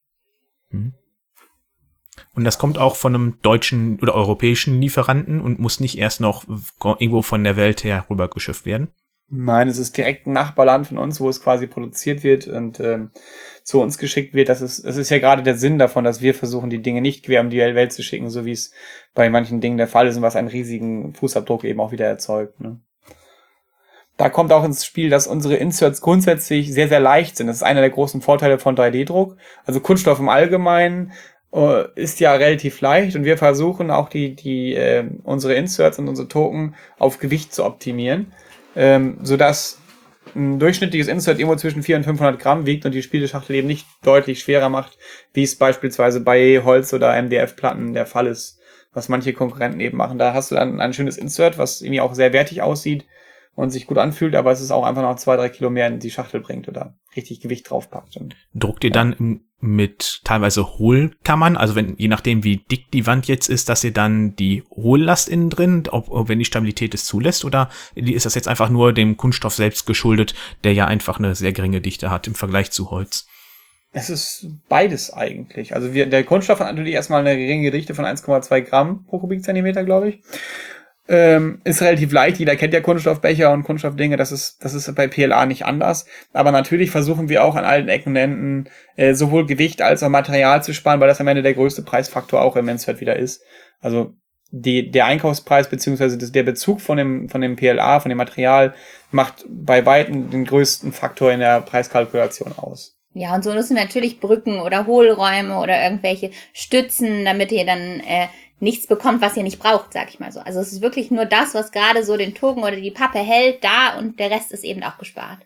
Speaker 1: Mhm. Und das kommt auch von einem deutschen oder europäischen Lieferanten und muss nicht erst noch irgendwo von der Welt her rübergeschifft werden?
Speaker 3: Nein, es ist direkt ein Nachbarland von uns, wo es quasi produziert wird und ähm, zu uns geschickt wird. Das ist, das ist ja gerade der Sinn davon, dass wir versuchen, die Dinge nicht quer um die Welt zu schicken, so wie es bei manchen Dingen der Fall ist und was einen riesigen Fußabdruck eben auch wieder erzeugt. Ne? Da kommt auch ins Spiel, dass unsere Inserts grundsätzlich sehr, sehr leicht sind. Das ist einer der großen Vorteile von 3D-Druck. Also Kunststoff im Allgemeinen ist ja relativ leicht und wir versuchen auch die, die äh, unsere Inserts und unsere Token auf Gewicht zu optimieren ähm, sodass ein durchschnittliches Insert irgendwo zwischen 400 und 500 Gramm wiegt und die Spieleschachtel eben nicht deutlich schwerer macht, wie es beispielsweise bei Holz- oder MDF-Platten der Fall ist. was manche Konkurrenten eben machen. Da hast du dann ein schönes Insert, was irgendwie auch sehr wertig aussieht und sich gut anfühlt, aber es ist auch einfach noch zwei, drei Kilo mehr in die Schachtel bringt oder richtig Gewicht draufpackt. Und,
Speaker 1: Druckt ihr dann mit teilweise Hohlkammern, also wenn, je nachdem wie dick die Wand jetzt ist, dass ihr dann die Hohllast innen drin, ob, ob wenn die Stabilität es zulässt, oder ist das jetzt einfach nur dem Kunststoff selbst geschuldet, der ja einfach eine sehr geringe Dichte hat im Vergleich zu Holz?
Speaker 3: Es ist beides eigentlich. Also wir, der Kunststoff hat natürlich erstmal eine geringe Dichte von 1,2 Gramm pro Kubikzentimeter, glaube ich. Ähm, ist relativ leicht. Jeder kennt ja Kunststoffbecher und Kunststoffdinge. Das ist, das ist bei PLA nicht anders. Aber natürlich versuchen wir auch an allen Ecken und Enden äh, sowohl Gewicht als auch Material zu sparen, weil das am Ende der größte Preisfaktor auch im Mansfeld wieder ist. Also die, der Einkaufspreis beziehungsweise der Bezug von dem, von dem PLA, von dem Material, macht bei weitem den größten Faktor in der Preiskalkulation aus.
Speaker 2: Ja, und so nutzen wir natürlich Brücken oder Hohlräume oder irgendwelche Stützen, damit ihr dann äh, nichts bekommt, was ihr nicht braucht, sag ich mal so. Also es ist wirklich nur das, was gerade so den Token oder die Pappe hält, da und der Rest ist eben auch gespart.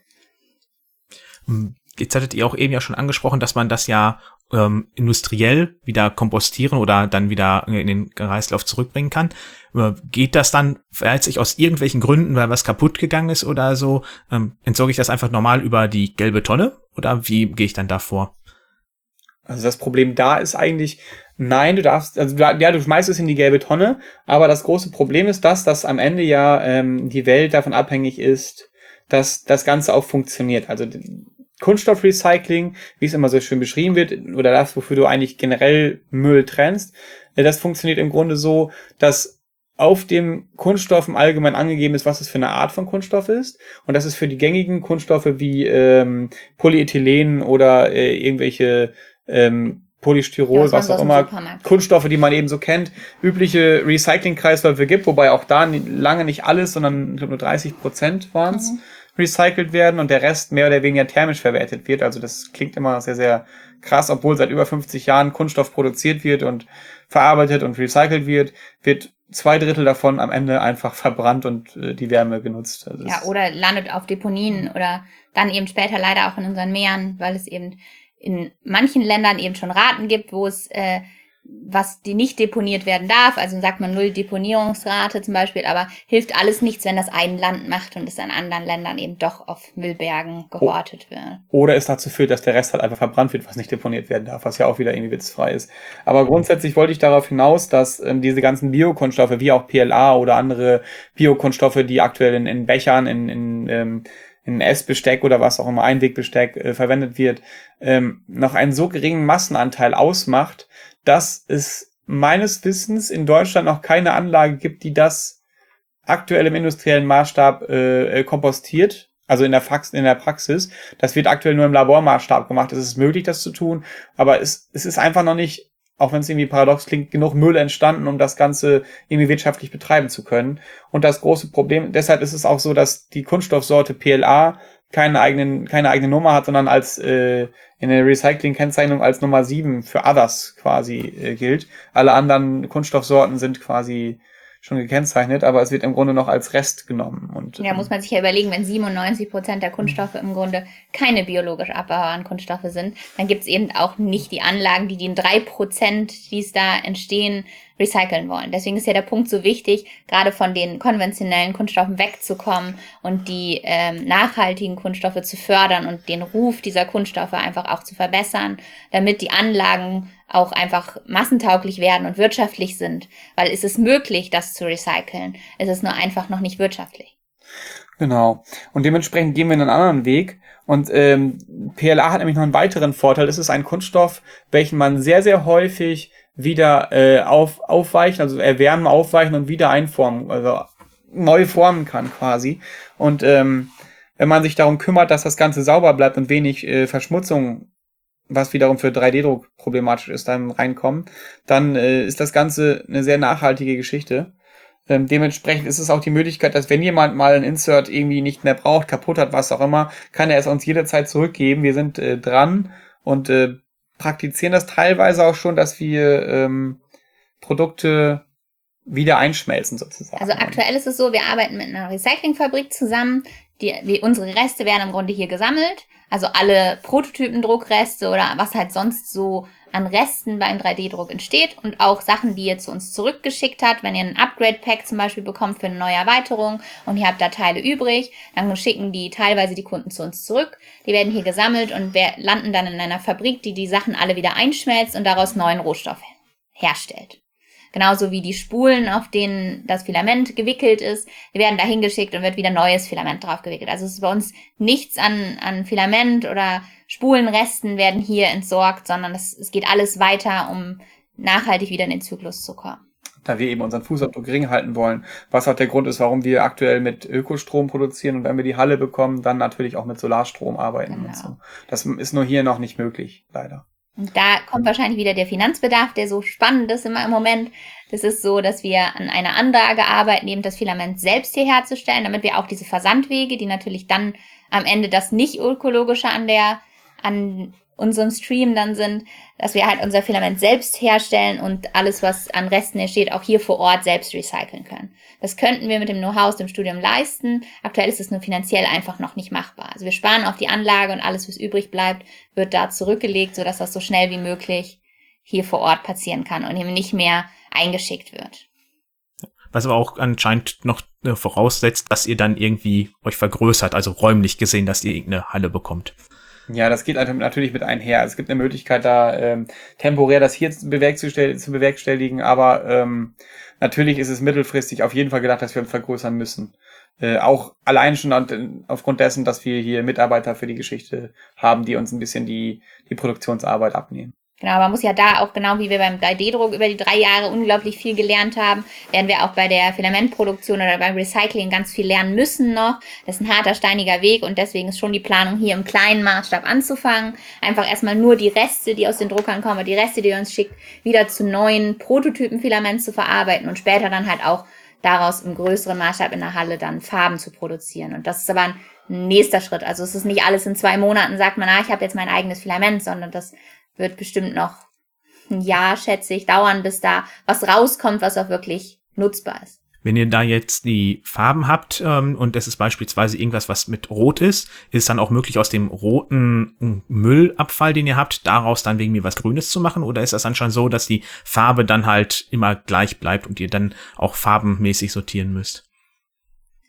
Speaker 1: Hm, jetzt hattet ihr auch eben ja schon angesprochen, dass man das ja ähm, industriell wieder kompostieren oder dann wieder in den Kreislauf zurückbringen kann. Äh, geht das dann, verhält sich aus irgendwelchen Gründen, weil was kaputt gegangen ist oder so, ähm, entsorge ich das einfach normal über die gelbe Tonne oder wie gehe ich dann da vor?
Speaker 3: Also das Problem da ist eigentlich, nein, du darfst, also ja, du schmeißt es in die gelbe Tonne, aber das große Problem ist das, dass am Ende ja ähm, die Welt davon abhängig ist, dass das Ganze auch funktioniert. Also Kunststoffrecycling, wie es immer so schön beschrieben wird, oder das, wofür du eigentlich generell Müll trennst, äh, das funktioniert im Grunde so, dass auf dem Kunststoff im Allgemeinen angegeben ist, was es für eine Art von Kunststoff ist. Und das ist für die gängigen Kunststoffe wie ähm, Polyethylen oder äh, irgendwelche ähm, Polystyrol, ja, was auch immer, Kunststoffe, die man eben so kennt, übliche Recycling-Kreisläufe gibt, wobei auch da lange nicht alles, sondern ich glaube nur 30 Prozent waren es, mhm. recycelt werden und der Rest mehr oder weniger thermisch verwertet wird. Also das klingt immer sehr, sehr krass, obwohl seit über 50 Jahren Kunststoff produziert wird und verarbeitet und recycelt wird, wird zwei Drittel davon am Ende einfach verbrannt und äh, die Wärme genutzt.
Speaker 2: Also ja, oder landet auf Deponien oder dann eben später leider auch in unseren Meeren, weil es eben in manchen Ländern eben schon Raten gibt, wo es äh, was die nicht deponiert werden darf, also sagt man null Deponierungsrate zum Beispiel, aber hilft alles nichts, wenn das ein Land macht und es in anderen Ländern eben doch auf Müllbergen gehortet wird.
Speaker 3: Oder es dazu führt, dass der Rest halt einfach verbrannt wird, was nicht deponiert werden darf, was ja auch wieder irgendwie witzfrei ist. Aber grundsätzlich wollte ich darauf hinaus, dass ähm, diese ganzen Biokunststoffe, wie auch PLA oder andere Biokunststoffe, die aktuell in, in Bechern, in, in ähm, in Essbesteck oder was auch immer, Einwegbesteck äh, verwendet wird, ähm, noch einen so geringen Massenanteil ausmacht, dass es meines Wissens in Deutschland noch keine Anlage gibt, die das aktuell im industriellen Maßstab äh, äh kompostiert, also in der, Fax, in der Praxis. Das wird aktuell nur im Labormaßstab gemacht. Es ist möglich, das zu tun, aber es, es ist einfach noch nicht auch wenn es irgendwie paradox klingt, genug Müll entstanden, um das Ganze irgendwie wirtschaftlich betreiben zu können. Und das große Problem, deshalb ist es auch so, dass die Kunststoffsorte PLA keine, eigenen, keine eigene Nummer hat, sondern als äh, in der Recycling-Kennzeichnung als Nummer 7 für Others quasi äh, gilt. Alle anderen Kunststoffsorten sind quasi schon gekennzeichnet, aber es wird im Grunde noch als Rest genommen. Und,
Speaker 2: ja, muss man sich ja überlegen, wenn 97 Prozent der Kunststoffe im Grunde keine biologisch abbaubaren Kunststoffe sind, dann gibt es eben auch nicht die Anlagen, die den drei Prozent, die es da entstehen, recyceln wollen. Deswegen ist ja der Punkt so wichtig, gerade von den konventionellen Kunststoffen wegzukommen und die ähm, nachhaltigen Kunststoffe zu fördern und den Ruf dieser Kunststoffe einfach auch zu verbessern, damit die Anlagen auch einfach massentauglich werden und wirtschaftlich sind. Weil es ist möglich, das zu recyceln. Es ist nur einfach noch nicht wirtschaftlich.
Speaker 3: Genau. Und dementsprechend gehen wir einen anderen Weg. Und ähm, PLA hat nämlich noch einen weiteren Vorteil. Es ist ein Kunststoff, welchen man sehr, sehr häufig wieder äh, auf, aufweichen, also erwärmen, aufweichen und wieder einformen, also neu formen kann quasi. Und ähm, wenn man sich darum kümmert, dass das Ganze sauber bleibt und wenig äh, Verschmutzung, was wiederum für 3D-Druck problematisch ist, dann reinkommen, dann äh, ist das Ganze eine sehr nachhaltige Geschichte. Ähm, dementsprechend ist es auch die Möglichkeit, dass wenn jemand mal ein Insert irgendwie nicht mehr braucht, kaputt hat, was auch immer, kann er es uns jederzeit zurückgeben. Wir sind äh, dran und äh, praktizieren das teilweise auch schon, dass wir ähm, Produkte wieder einschmelzen sozusagen.
Speaker 2: Also aktuell ist es so, wir arbeiten mit einer Recyclingfabrik zusammen. Die, die, unsere Reste werden im Grunde hier gesammelt. Also alle Prototypendruckreste oder was halt sonst so an Resten beim 3D-Druck entsteht und auch Sachen, die ihr zu uns zurückgeschickt habt. Wenn ihr ein Upgrade-Pack zum Beispiel bekommt für eine neue Erweiterung und ihr habt da Teile übrig, dann schicken die teilweise die Kunden zu uns zurück. Die werden hier gesammelt und landen dann in einer Fabrik, die die Sachen alle wieder einschmelzt und daraus neuen Rohstoff herstellt. Genauso wie die Spulen, auf denen das Filament gewickelt ist, die werden da hingeschickt und wird wieder neues Filament drauf gewickelt. Also es ist bei uns nichts an, an Filament oder Spulenresten werden hier entsorgt, sondern es, es geht alles weiter, um nachhaltig wieder in den Zyklus zu kommen
Speaker 3: da wir eben unseren Fußabdruck gering halten wollen, was auch der Grund ist, warum wir aktuell mit Ökostrom produzieren und wenn wir die Halle bekommen, dann natürlich auch mit Solarstrom arbeiten genau. und so. Das ist nur hier noch nicht möglich, leider.
Speaker 2: Und da kommt wahrscheinlich wieder der Finanzbedarf, der so spannend ist immer im Moment. Das ist so, dass wir an einer Anlage arbeiten, eben das Filament selbst hier herzustellen, damit wir auch diese Versandwege, die natürlich dann am Ende das nicht ökologische an der, an unserem Stream dann sind, dass wir halt unser Filament selbst herstellen und alles, was an Resten entsteht, auch hier vor Ort selbst recyceln können. Das könnten wir mit dem Know-how aus dem Studium leisten. Aktuell ist es nur finanziell einfach noch nicht machbar. Also wir sparen auf die Anlage und alles, was übrig bleibt, wird da zurückgelegt, sodass das so schnell wie möglich hier vor Ort passieren kann und eben nicht mehr eingeschickt wird.
Speaker 1: Was aber auch anscheinend noch äh, voraussetzt, dass ihr dann irgendwie euch vergrößert, also räumlich gesehen, dass ihr irgendeine Halle bekommt.
Speaker 3: Ja, das geht natürlich mit einher. Es gibt eine Möglichkeit, da ähm, temporär das hier zu, zu bewerkstelligen, aber ähm, natürlich ist es mittelfristig auf jeden Fall gedacht, dass wir uns vergrößern müssen. Äh, auch allein schon aufgrund dessen, dass wir hier Mitarbeiter für die Geschichte haben, die uns ein bisschen die, die Produktionsarbeit abnehmen.
Speaker 2: Genau, man muss ja da auch genau wie wir beim 3D-Druck über die drei Jahre unglaublich viel gelernt haben, werden wir auch bei der Filamentproduktion oder beim Recycling ganz viel lernen müssen noch. Das ist ein harter, steiniger Weg und deswegen ist schon die Planung hier im kleinen Maßstab anzufangen. Einfach erstmal nur die Reste, die aus den Druckern kommen, die Reste, die ihr uns schickt, wieder zu neuen Prototypen Filament zu verarbeiten und später dann halt auch daraus im größeren Maßstab in der Halle dann Farben zu produzieren. Und das ist aber ein nächster Schritt. Also es ist nicht alles in zwei Monaten, sagt man, ah, ich habe jetzt mein eigenes Filament, sondern das wird bestimmt noch ein Jahr, schätze ich, dauern, bis da was rauskommt, was auch wirklich nutzbar ist.
Speaker 1: Wenn ihr da jetzt die Farben habt ähm, und es ist beispielsweise irgendwas, was mit Rot ist, ist es dann auch möglich, aus dem roten Müllabfall, den ihr habt, daraus dann wegen mir was Grünes zu machen? Oder ist das schon so, dass die Farbe dann halt immer gleich bleibt und ihr dann auch farbenmäßig sortieren müsst?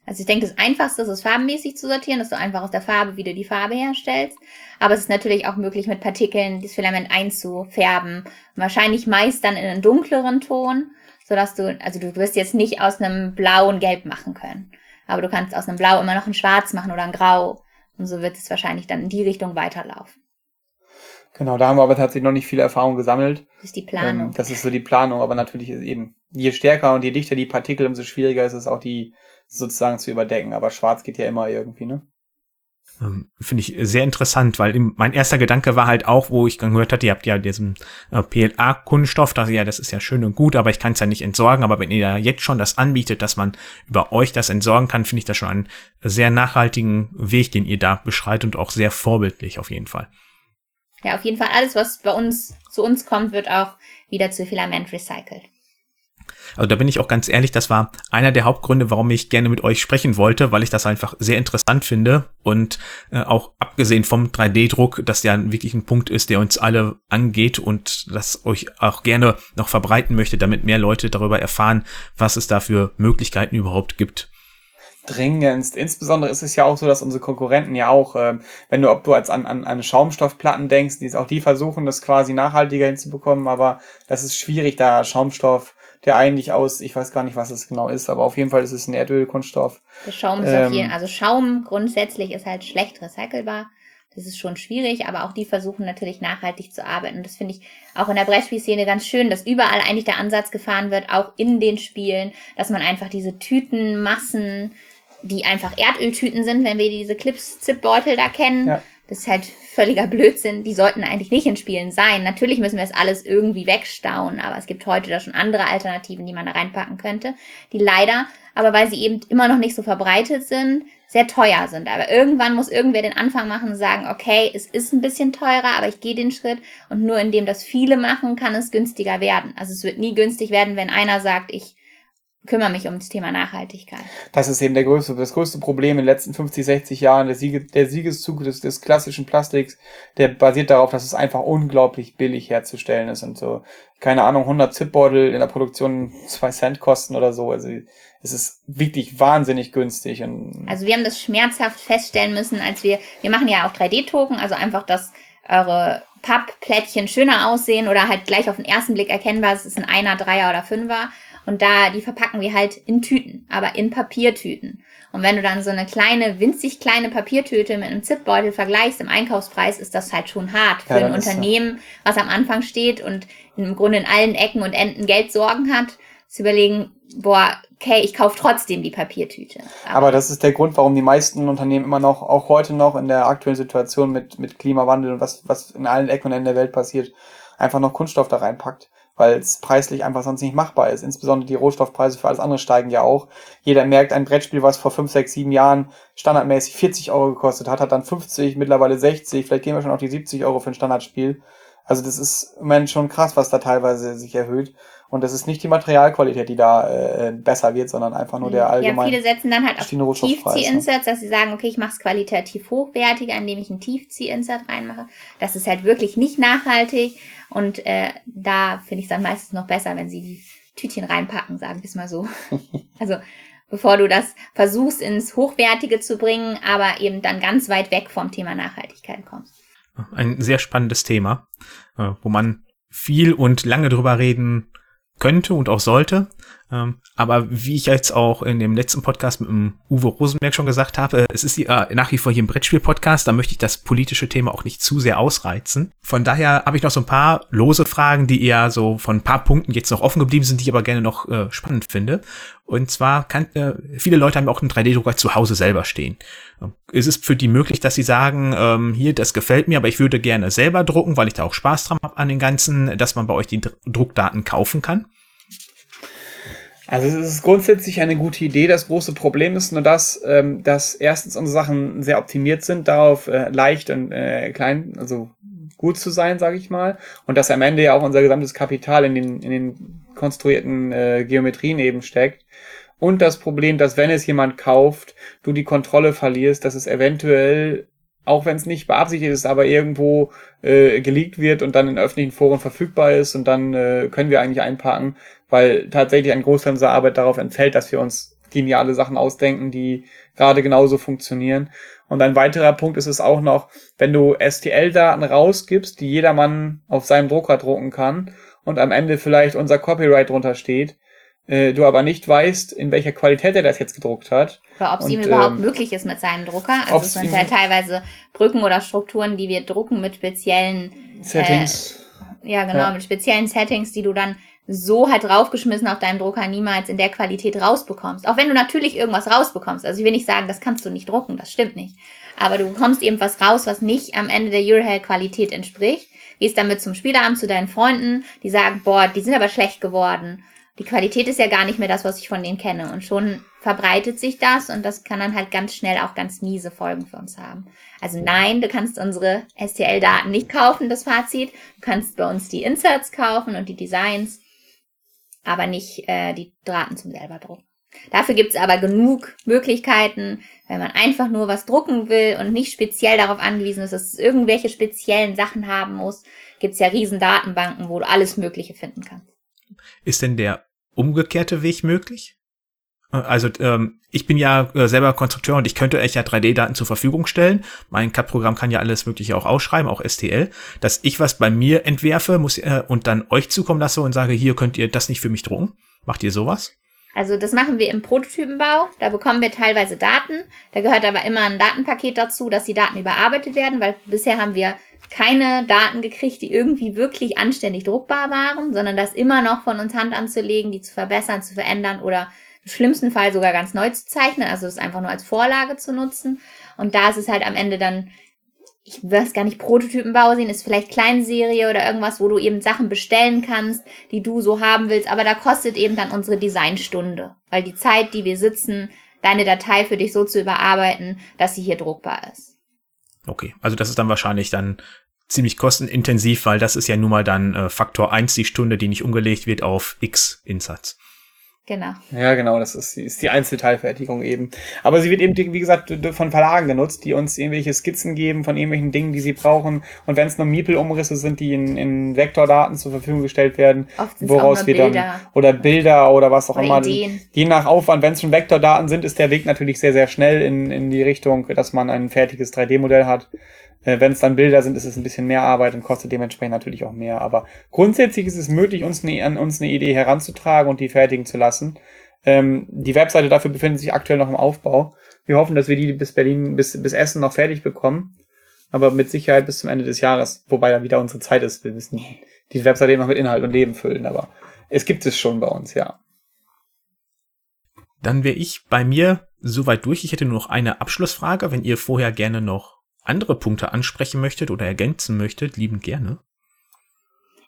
Speaker 2: Also ich denke, das Einfachste ist es farbenmäßig zu sortieren, dass du einfach aus der Farbe wieder die Farbe herstellst. Aber es ist natürlich auch möglich, mit Partikeln das Filament einzufärben. Wahrscheinlich meist dann in einen dunkleren Ton, sodass du, also du wirst jetzt nicht aus einem Blau ein Gelb machen können. Aber du kannst aus einem Blau immer noch ein Schwarz machen oder ein Grau. Und so wird es wahrscheinlich dann in die Richtung weiterlaufen.
Speaker 3: Genau, da haben wir aber tatsächlich noch nicht viel Erfahrung gesammelt.
Speaker 2: Das ist die Planung.
Speaker 3: Ähm, das ist so die Planung, aber natürlich ist eben, je stärker und je dichter die Partikel, umso schwieriger ist es auch die sozusagen zu überdecken. Aber schwarz geht ja immer irgendwie, ne?
Speaker 1: Ähm, Finde ich sehr interessant, weil mein erster Gedanke war halt auch, wo ich gehört hatte, ihr habt ja diesen äh, PLA-Kunststoff, da ja, das ist ja schön und gut, aber ich kann es ja nicht entsorgen. Aber wenn ihr ja jetzt schon das anbietet, dass man über euch das entsorgen kann, finde ich das schon einen sehr nachhaltigen Weg, den ihr da beschreitet und auch sehr vorbildlich auf jeden Fall.
Speaker 2: Ja, auf jeden Fall alles, was bei uns zu uns kommt, wird auch wieder zu Filament recycelt.
Speaker 1: Also da bin ich auch ganz ehrlich, das war einer der Hauptgründe, warum ich gerne mit euch sprechen wollte, weil ich das einfach sehr interessant finde und äh, auch abgesehen vom 3D-Druck, dass der wirklich ein Punkt ist, der uns alle angeht und das euch auch gerne noch verbreiten möchte, damit mehr Leute darüber erfahren, was es da für Möglichkeiten überhaupt gibt
Speaker 3: dringendst. Insbesondere ist es ja auch so, dass unsere Konkurrenten ja auch, äh, wenn du, ob du als an, an, an Schaumstoffplatten denkst, die auch die versuchen, das quasi nachhaltiger hinzubekommen, aber das ist schwierig, da Schaumstoff der eigentlich aus, ich weiß gar nicht, was es genau ist, aber auf jeden Fall ist es ein Erdölkunststoff.
Speaker 2: Der Schaum ist ähm, auf jeden, also Schaum grundsätzlich ist halt schlecht recycelbar. Das ist schon schwierig, aber auch die versuchen natürlich nachhaltig zu arbeiten. Und das finde ich auch in der Brettspielszene ganz schön, dass überall eigentlich der Ansatz gefahren wird, auch in den Spielen, dass man einfach diese Tütenmassen, die einfach Erdöltüten sind, wenn wir diese Clips-Zip-Beutel da kennen, ja. Das ist halt völliger Blödsinn. Die sollten eigentlich nicht in Spielen sein. Natürlich müssen wir das alles irgendwie wegstauen, aber es gibt heute da schon andere Alternativen, die man da reinpacken könnte, die leider, aber weil sie eben immer noch nicht so verbreitet sind, sehr teuer sind. Aber irgendwann muss irgendwer den Anfang machen und sagen, okay, es ist ein bisschen teurer, aber ich gehe den Schritt und nur indem das viele machen, kann es günstiger werden. Also es wird nie günstig werden, wenn einer sagt, ich kümmere mich um das Thema Nachhaltigkeit.
Speaker 3: Das ist eben der größte, das größte Problem in den letzten 50, 60 Jahren. Der, Siege, der Siegeszug des, des klassischen Plastiks, der basiert darauf, dass es einfach unglaublich billig herzustellen ist und so, keine Ahnung, 100 Zipbeutel in der Produktion zwei Cent kosten oder so. Also es ist wirklich wahnsinnig günstig. Und
Speaker 2: also wir haben das schmerzhaft feststellen müssen, als wir, wir machen ja auch 3D-Token, also einfach, dass eure Pappplättchen schöner aussehen oder halt gleich auf den ersten Blick erkennbar, es ist ein Einer, Dreier oder Fünfer. Und da, die verpacken wir halt in Tüten, aber in Papiertüten. Und wenn du dann so eine kleine, winzig kleine Papiertüte mit einem Zipbeutel vergleichst im Einkaufspreis, ist das halt schon hart für ja, ein Unternehmen, was am Anfang steht und im Grunde in allen Ecken und Enden Geld sorgen hat, zu überlegen, boah, okay, ich kaufe trotzdem die Papiertüte.
Speaker 3: Aber, Aber, das ist der Grund, warum die meisten Unternehmen immer noch, auch heute noch in der aktuellen Situation mit, mit Klimawandel und was, was in allen Ecken und Enden der Welt passiert, einfach noch Kunststoff da reinpackt weil es preislich einfach sonst nicht machbar ist. Insbesondere die Rohstoffpreise für alles andere steigen ja auch. Jeder merkt, ein Brettspiel, was vor 5, 6, 7 Jahren standardmäßig 40 Euro gekostet hat, hat dann 50, mittlerweile 60, vielleicht gehen wir schon auf die 70 Euro für ein Standardspiel. Also das ist im Moment schon krass, was da teilweise sich erhöht. Und das ist nicht die Materialqualität, die da äh, besser wird, sondern einfach nur der allgemeine.
Speaker 2: Ja, viele setzen dann halt auf Tiefzieh-Inserts, dass sie sagen, okay, ich mache es qualitativ hochwertiger, indem ich ein Tiefzieh-Insert reinmache. Das ist halt wirklich nicht nachhaltig. Und äh, da finde ich es dann meistens noch besser, wenn sie die Tütchen reinpacken, sagen wir es mal so. *laughs* also bevor du das versuchst, ins Hochwertige zu bringen, aber eben dann ganz weit weg vom Thema Nachhaltigkeit kommst.
Speaker 1: Ein sehr spannendes Thema, äh, wo man viel und lange drüber reden könnte und auch sollte. Ähm, aber wie ich jetzt auch in dem letzten Podcast mit dem Uwe Rosenberg schon gesagt habe, es ist äh, nach wie vor hier ein Brettspiel-Podcast, da möchte ich das politische Thema auch nicht zu sehr ausreizen. Von daher habe ich noch so ein paar lose Fragen, die eher so von ein paar Punkten jetzt noch offen geblieben sind, die ich aber gerne noch äh, spannend finde. Und zwar kann, äh, viele Leute haben auch einen 3D-Drucker zu Hause selber stehen. Ist es für die möglich, dass sie sagen, ähm, hier, das gefällt mir, aber ich würde gerne selber drucken, weil ich da auch Spaß dran habe an den ganzen, dass man bei euch die Druckdaten kaufen kann?
Speaker 3: Also es ist grundsätzlich eine gute Idee. Das große Problem ist nur das, ähm, dass erstens unsere Sachen sehr optimiert sind, darauf äh, leicht und äh, klein, also gut zu sein, sage ich mal, und dass am Ende ja auch unser gesamtes Kapital in den, in den konstruierten äh, Geometrien eben steckt. Und das Problem, dass wenn es jemand kauft, du die Kontrolle verlierst, dass es eventuell auch wenn es nicht beabsichtigt ist, aber irgendwo äh, geleakt wird und dann in öffentlichen Foren verfügbar ist und dann äh, können wir eigentlich einpacken, weil tatsächlich ein Großteil unserer Arbeit darauf entfällt, dass wir uns geniale Sachen ausdenken, die gerade genauso funktionieren. Und ein weiterer Punkt ist es auch noch, wenn du STL-Daten rausgibst, die jedermann auf seinem Drucker drucken kann und am Ende vielleicht unser Copyright drunter steht, äh, du aber nicht weißt, in welcher Qualität er das jetzt gedruckt hat.
Speaker 2: Oder ob es ihm überhaupt ähm, möglich ist mit seinem Drucker. Also es sind ja teilweise Brücken oder Strukturen, die wir drucken mit speziellen
Speaker 3: Settings.
Speaker 2: Äh, ja, genau, ja. mit speziellen Settings, die du dann so halt draufgeschmissen auf deinem Drucker niemals in der Qualität rausbekommst. Auch wenn du natürlich irgendwas rausbekommst. Also ich will nicht sagen, das kannst du nicht drucken, das stimmt nicht. Aber du bekommst eben was raus, was nicht am Ende der Eurohell-Qualität entspricht. Gehst damit zum Spielabend zu deinen Freunden, die sagen, boah, die sind aber schlecht geworden die Qualität ist ja gar nicht mehr das, was ich von denen kenne. Und schon verbreitet sich das und das kann dann halt ganz schnell auch ganz miese Folgen für uns haben. Also nein, du kannst unsere STL-Daten nicht kaufen, das Fazit. Du kannst bei uns die Inserts kaufen und die Designs, aber nicht äh, die Daten zum selber drucken. Dafür gibt's aber genug Möglichkeiten, wenn man einfach nur was drucken will und nicht speziell darauf angewiesen ist, dass es irgendwelche speziellen Sachen haben muss, gibt's ja riesen Datenbanken, wo du alles Mögliche finden kannst.
Speaker 1: Ist denn der umgekehrte Weg möglich? Äh, also ähm, ich bin ja äh, selber Konstrukteur und ich könnte euch ja 3D-Daten zur Verfügung stellen. Mein CAD-Programm kann ja alles Mögliche auch ausschreiben, auch STL. Dass ich was bei mir entwerfe muss äh, und dann euch zukommen lasse und sage, hier könnt ihr das nicht für mich drucken. Macht ihr sowas?
Speaker 2: Also das machen wir im Prototypenbau. Da bekommen wir teilweise Daten. Da gehört aber immer ein Datenpaket dazu, dass die Daten überarbeitet werden, weil bisher haben wir keine Daten gekriegt, die irgendwie wirklich anständig druckbar waren, sondern das immer noch von uns Hand anzulegen, die zu verbessern, zu verändern oder im schlimmsten Fall sogar ganz neu zu zeichnen, also es einfach nur als Vorlage zu nutzen. Und da ist es halt am Ende dann, ich weiß gar nicht, Prototypenbau sehen, ist vielleicht Kleinserie oder irgendwas, wo du eben Sachen bestellen kannst, die du so haben willst, aber da kostet eben dann unsere Designstunde, weil die Zeit, die wir sitzen, deine Datei für dich so zu überarbeiten, dass sie hier druckbar ist.
Speaker 1: Okay, also das ist dann wahrscheinlich dann ziemlich kostenintensiv, weil das ist ja nun mal dann äh, Faktor 1 die Stunde, die nicht umgelegt wird auf X Insatz.
Speaker 2: Genau.
Speaker 3: Ja, genau, das ist, ist die Einzelteilfertigung eben. Aber sie wird eben, wie gesagt, von Verlagen genutzt, die uns irgendwelche Skizzen geben von irgendwelchen Dingen, die sie brauchen. Und wenn es nur Miepel-Umrisse sind, die in, in Vektordaten zur Verfügung gestellt werden, woraus wir dann, oder Bilder oder was auch oder immer. Ideen. Je nach Aufwand, wenn es schon Vektordaten sind, ist der Weg natürlich sehr, sehr schnell in, in die Richtung, dass man ein fertiges 3D-Modell hat. Äh, Wenn es dann Bilder sind, ist es ein bisschen mehr Arbeit und kostet dementsprechend natürlich auch mehr. Aber grundsätzlich ist es möglich, uns ne, an uns eine Idee heranzutragen und die fertigen zu lassen. Ähm, die Webseite dafür befindet sich aktuell noch im Aufbau. Wir hoffen, dass wir die bis Berlin, bis, bis Essen noch fertig bekommen. Aber mit Sicherheit bis zum Ende des Jahres, wobei ja wieder unsere Zeit ist. Wir müssen die Webseite noch mit Inhalt und Leben füllen, aber es gibt es schon bei uns, ja.
Speaker 1: Dann wäre ich bei mir soweit durch. Ich hätte nur noch eine Abschlussfrage, wenn ihr vorher gerne noch andere Punkte ansprechen möchtet oder ergänzen möchtet, lieben gerne.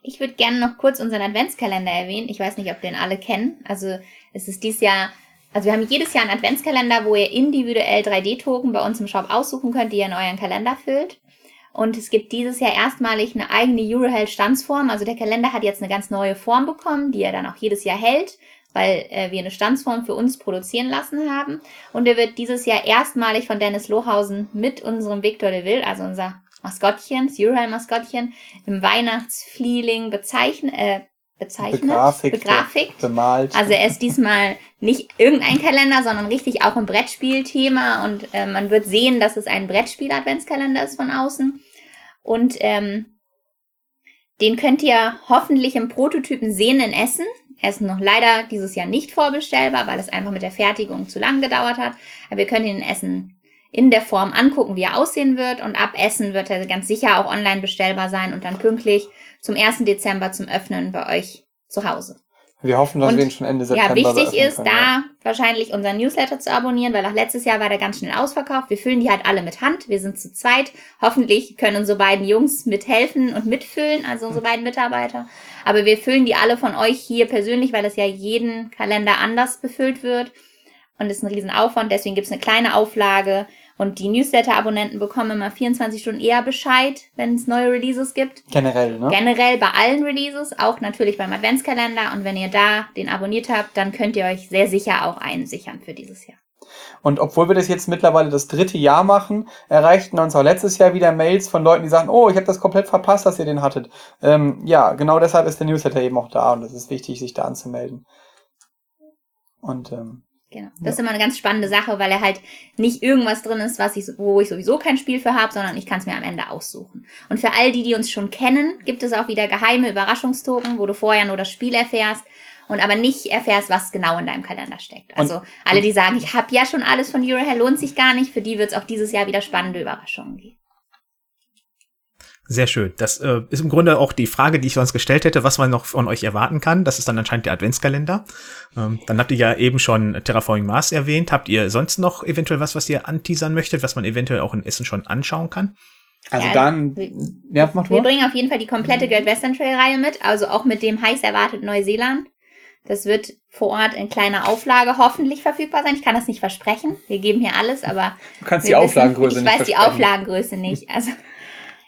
Speaker 2: Ich würde gerne noch kurz unseren Adventskalender erwähnen. Ich weiß nicht, ob den alle kennen. Also es ist dieses Jahr, also wir haben jedes Jahr einen Adventskalender, wo ihr individuell 3D-Token bei uns im Shop aussuchen könnt, die ihr in euren Kalender füllt. Und es gibt dieses Jahr erstmalig eine eigene Euroheld-Stanzform. Also der Kalender hat jetzt eine ganz neue Form bekommen, die er dann auch jedes Jahr hält weil äh, wir eine Stanzform für uns produzieren lassen haben. Und er wird dieses Jahr erstmalig von Dennis Lohausen mit unserem Victor de Ville, also unser Maskottchen, das Euroheim-Maskottchen, im Weihnachtsfeeling bezeichnet, äh, bezeichnet,
Speaker 3: begrafikt, begrafikt,
Speaker 2: bemalt. Also er ist diesmal nicht irgendein Kalender, sondern richtig auch ein Brettspielthema und äh, man wird sehen, dass es ein Brettspiel-Adventskalender ist von außen. Und ähm, den könnt ihr hoffentlich im Prototypen sehen in Essen. Ist noch leider dieses Jahr nicht vorbestellbar, weil es einfach mit der Fertigung zu lang gedauert hat. Aber wir können ihn Essen in der Form angucken, wie er aussehen wird. Und ab Essen wird er ganz sicher auch online bestellbar sein und dann pünktlich zum 1. Dezember zum Öffnen bei euch zu Hause.
Speaker 3: Wir hoffen, dass und, wir ihn schon Ende September
Speaker 2: Ja, wichtig ist, können, da ja. wahrscheinlich unseren Newsletter zu abonnieren, weil auch letztes Jahr war der ganz schnell ausverkauft. Wir füllen die halt alle mit Hand. Wir sind zu zweit. Hoffentlich können unsere beiden Jungs mithelfen und mitfüllen, also unsere beiden Mitarbeiter. Aber wir füllen die alle von euch hier persönlich, weil es ja jeden Kalender anders befüllt wird. Und es ist ein Riesenaufwand. Deswegen gibt es eine kleine Auflage. Und die Newsletter-Abonnenten bekommen immer 24 Stunden eher Bescheid, wenn es neue Releases gibt.
Speaker 3: Generell, ne?
Speaker 2: Generell bei allen Releases, auch natürlich beim Adventskalender. Und wenn ihr da den abonniert habt, dann könnt ihr euch sehr sicher auch einen sichern für dieses Jahr.
Speaker 3: Und obwohl wir das jetzt mittlerweile das dritte Jahr machen, erreichten uns auch letztes Jahr wieder Mails von Leuten, die sagen, oh, ich habe das komplett verpasst, dass ihr den hattet. Ähm, ja, genau deshalb ist der Newsletter eben auch da und es ist wichtig, sich da anzumelden. Und ähm,
Speaker 2: Genau. Das ja. ist immer eine ganz spannende Sache, weil er halt nicht irgendwas drin ist, was ich, wo ich sowieso kein Spiel für habe, sondern ich kann es mir am Ende aussuchen. Und für all die, die uns schon kennen, gibt es auch wieder geheime Überraschungstoken, wo du vorher nur das Spiel erfährst und aber nicht erfährst, was genau in deinem Kalender steckt. Also und, alle, die sagen, ich habe ja schon alles von Eurohell, lohnt sich gar nicht, für die wird es auch dieses Jahr wieder spannende Überraschungen geben.
Speaker 1: Sehr schön. Das äh, ist im Grunde auch die Frage, die ich sonst gestellt hätte, was man noch von euch erwarten kann. Das ist dann anscheinend der Adventskalender. Ähm, dann habt ihr ja eben schon Terraforming Mars erwähnt. Habt ihr sonst noch eventuell was, was ihr anteasern möchtet, was man eventuell auch in Essen schon anschauen kann?
Speaker 3: Also ja, dann,
Speaker 2: ja, macht Wir bringen auf jeden Fall die komplette Great Western Trail Reihe mit, also auch mit dem heiß erwartet Neuseeland. Das wird vor Ort in kleiner Auflage hoffentlich verfügbar sein. Ich kann das nicht versprechen. Wir geben hier alles, aber.
Speaker 3: Du kannst die Auflagengröße
Speaker 2: wissen,
Speaker 3: nicht.
Speaker 2: Ich weiß die Auflagengröße nicht. *laughs* Also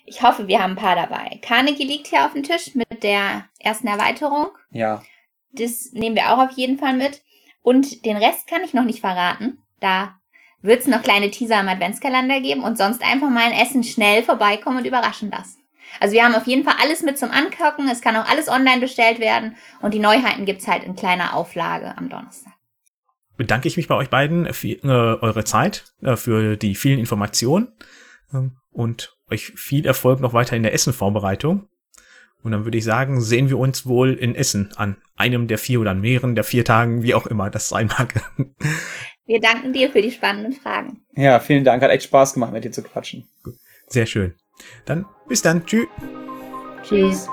Speaker 2: ich hoffe, wir haben ein paar dabei. Carnegie liegt hier auf dem Tisch mit der ersten Erweiterung.
Speaker 3: Ja.
Speaker 2: Das nehmen wir auch auf jeden Fall mit. Und den Rest kann ich noch nicht verraten. Da wird es noch kleine Teaser im Adventskalender geben und sonst einfach mal ein Essen schnell vorbeikommen und überraschen lassen. Also wir haben auf jeden Fall alles mit zum Angucken. Es kann auch alles online bestellt werden. Und die Neuheiten gibt's halt in kleiner Auflage am Donnerstag.
Speaker 1: Bedanke ich mich bei euch beiden für äh, eure Zeit, äh, für die vielen Informationen. Ähm, und euch viel Erfolg noch weiter in der Essenvorbereitung. Und dann würde ich sagen, sehen wir uns wohl in Essen an einem der vier oder an mehreren der vier Tagen, wie auch immer das sein mag. *laughs*
Speaker 2: Wir danken dir für die spannenden Fragen.
Speaker 3: Ja, vielen Dank. Hat echt Spaß gemacht, mit dir zu quatschen.
Speaker 1: Sehr schön. Dann bis dann. Tschüss.
Speaker 2: Tschüss.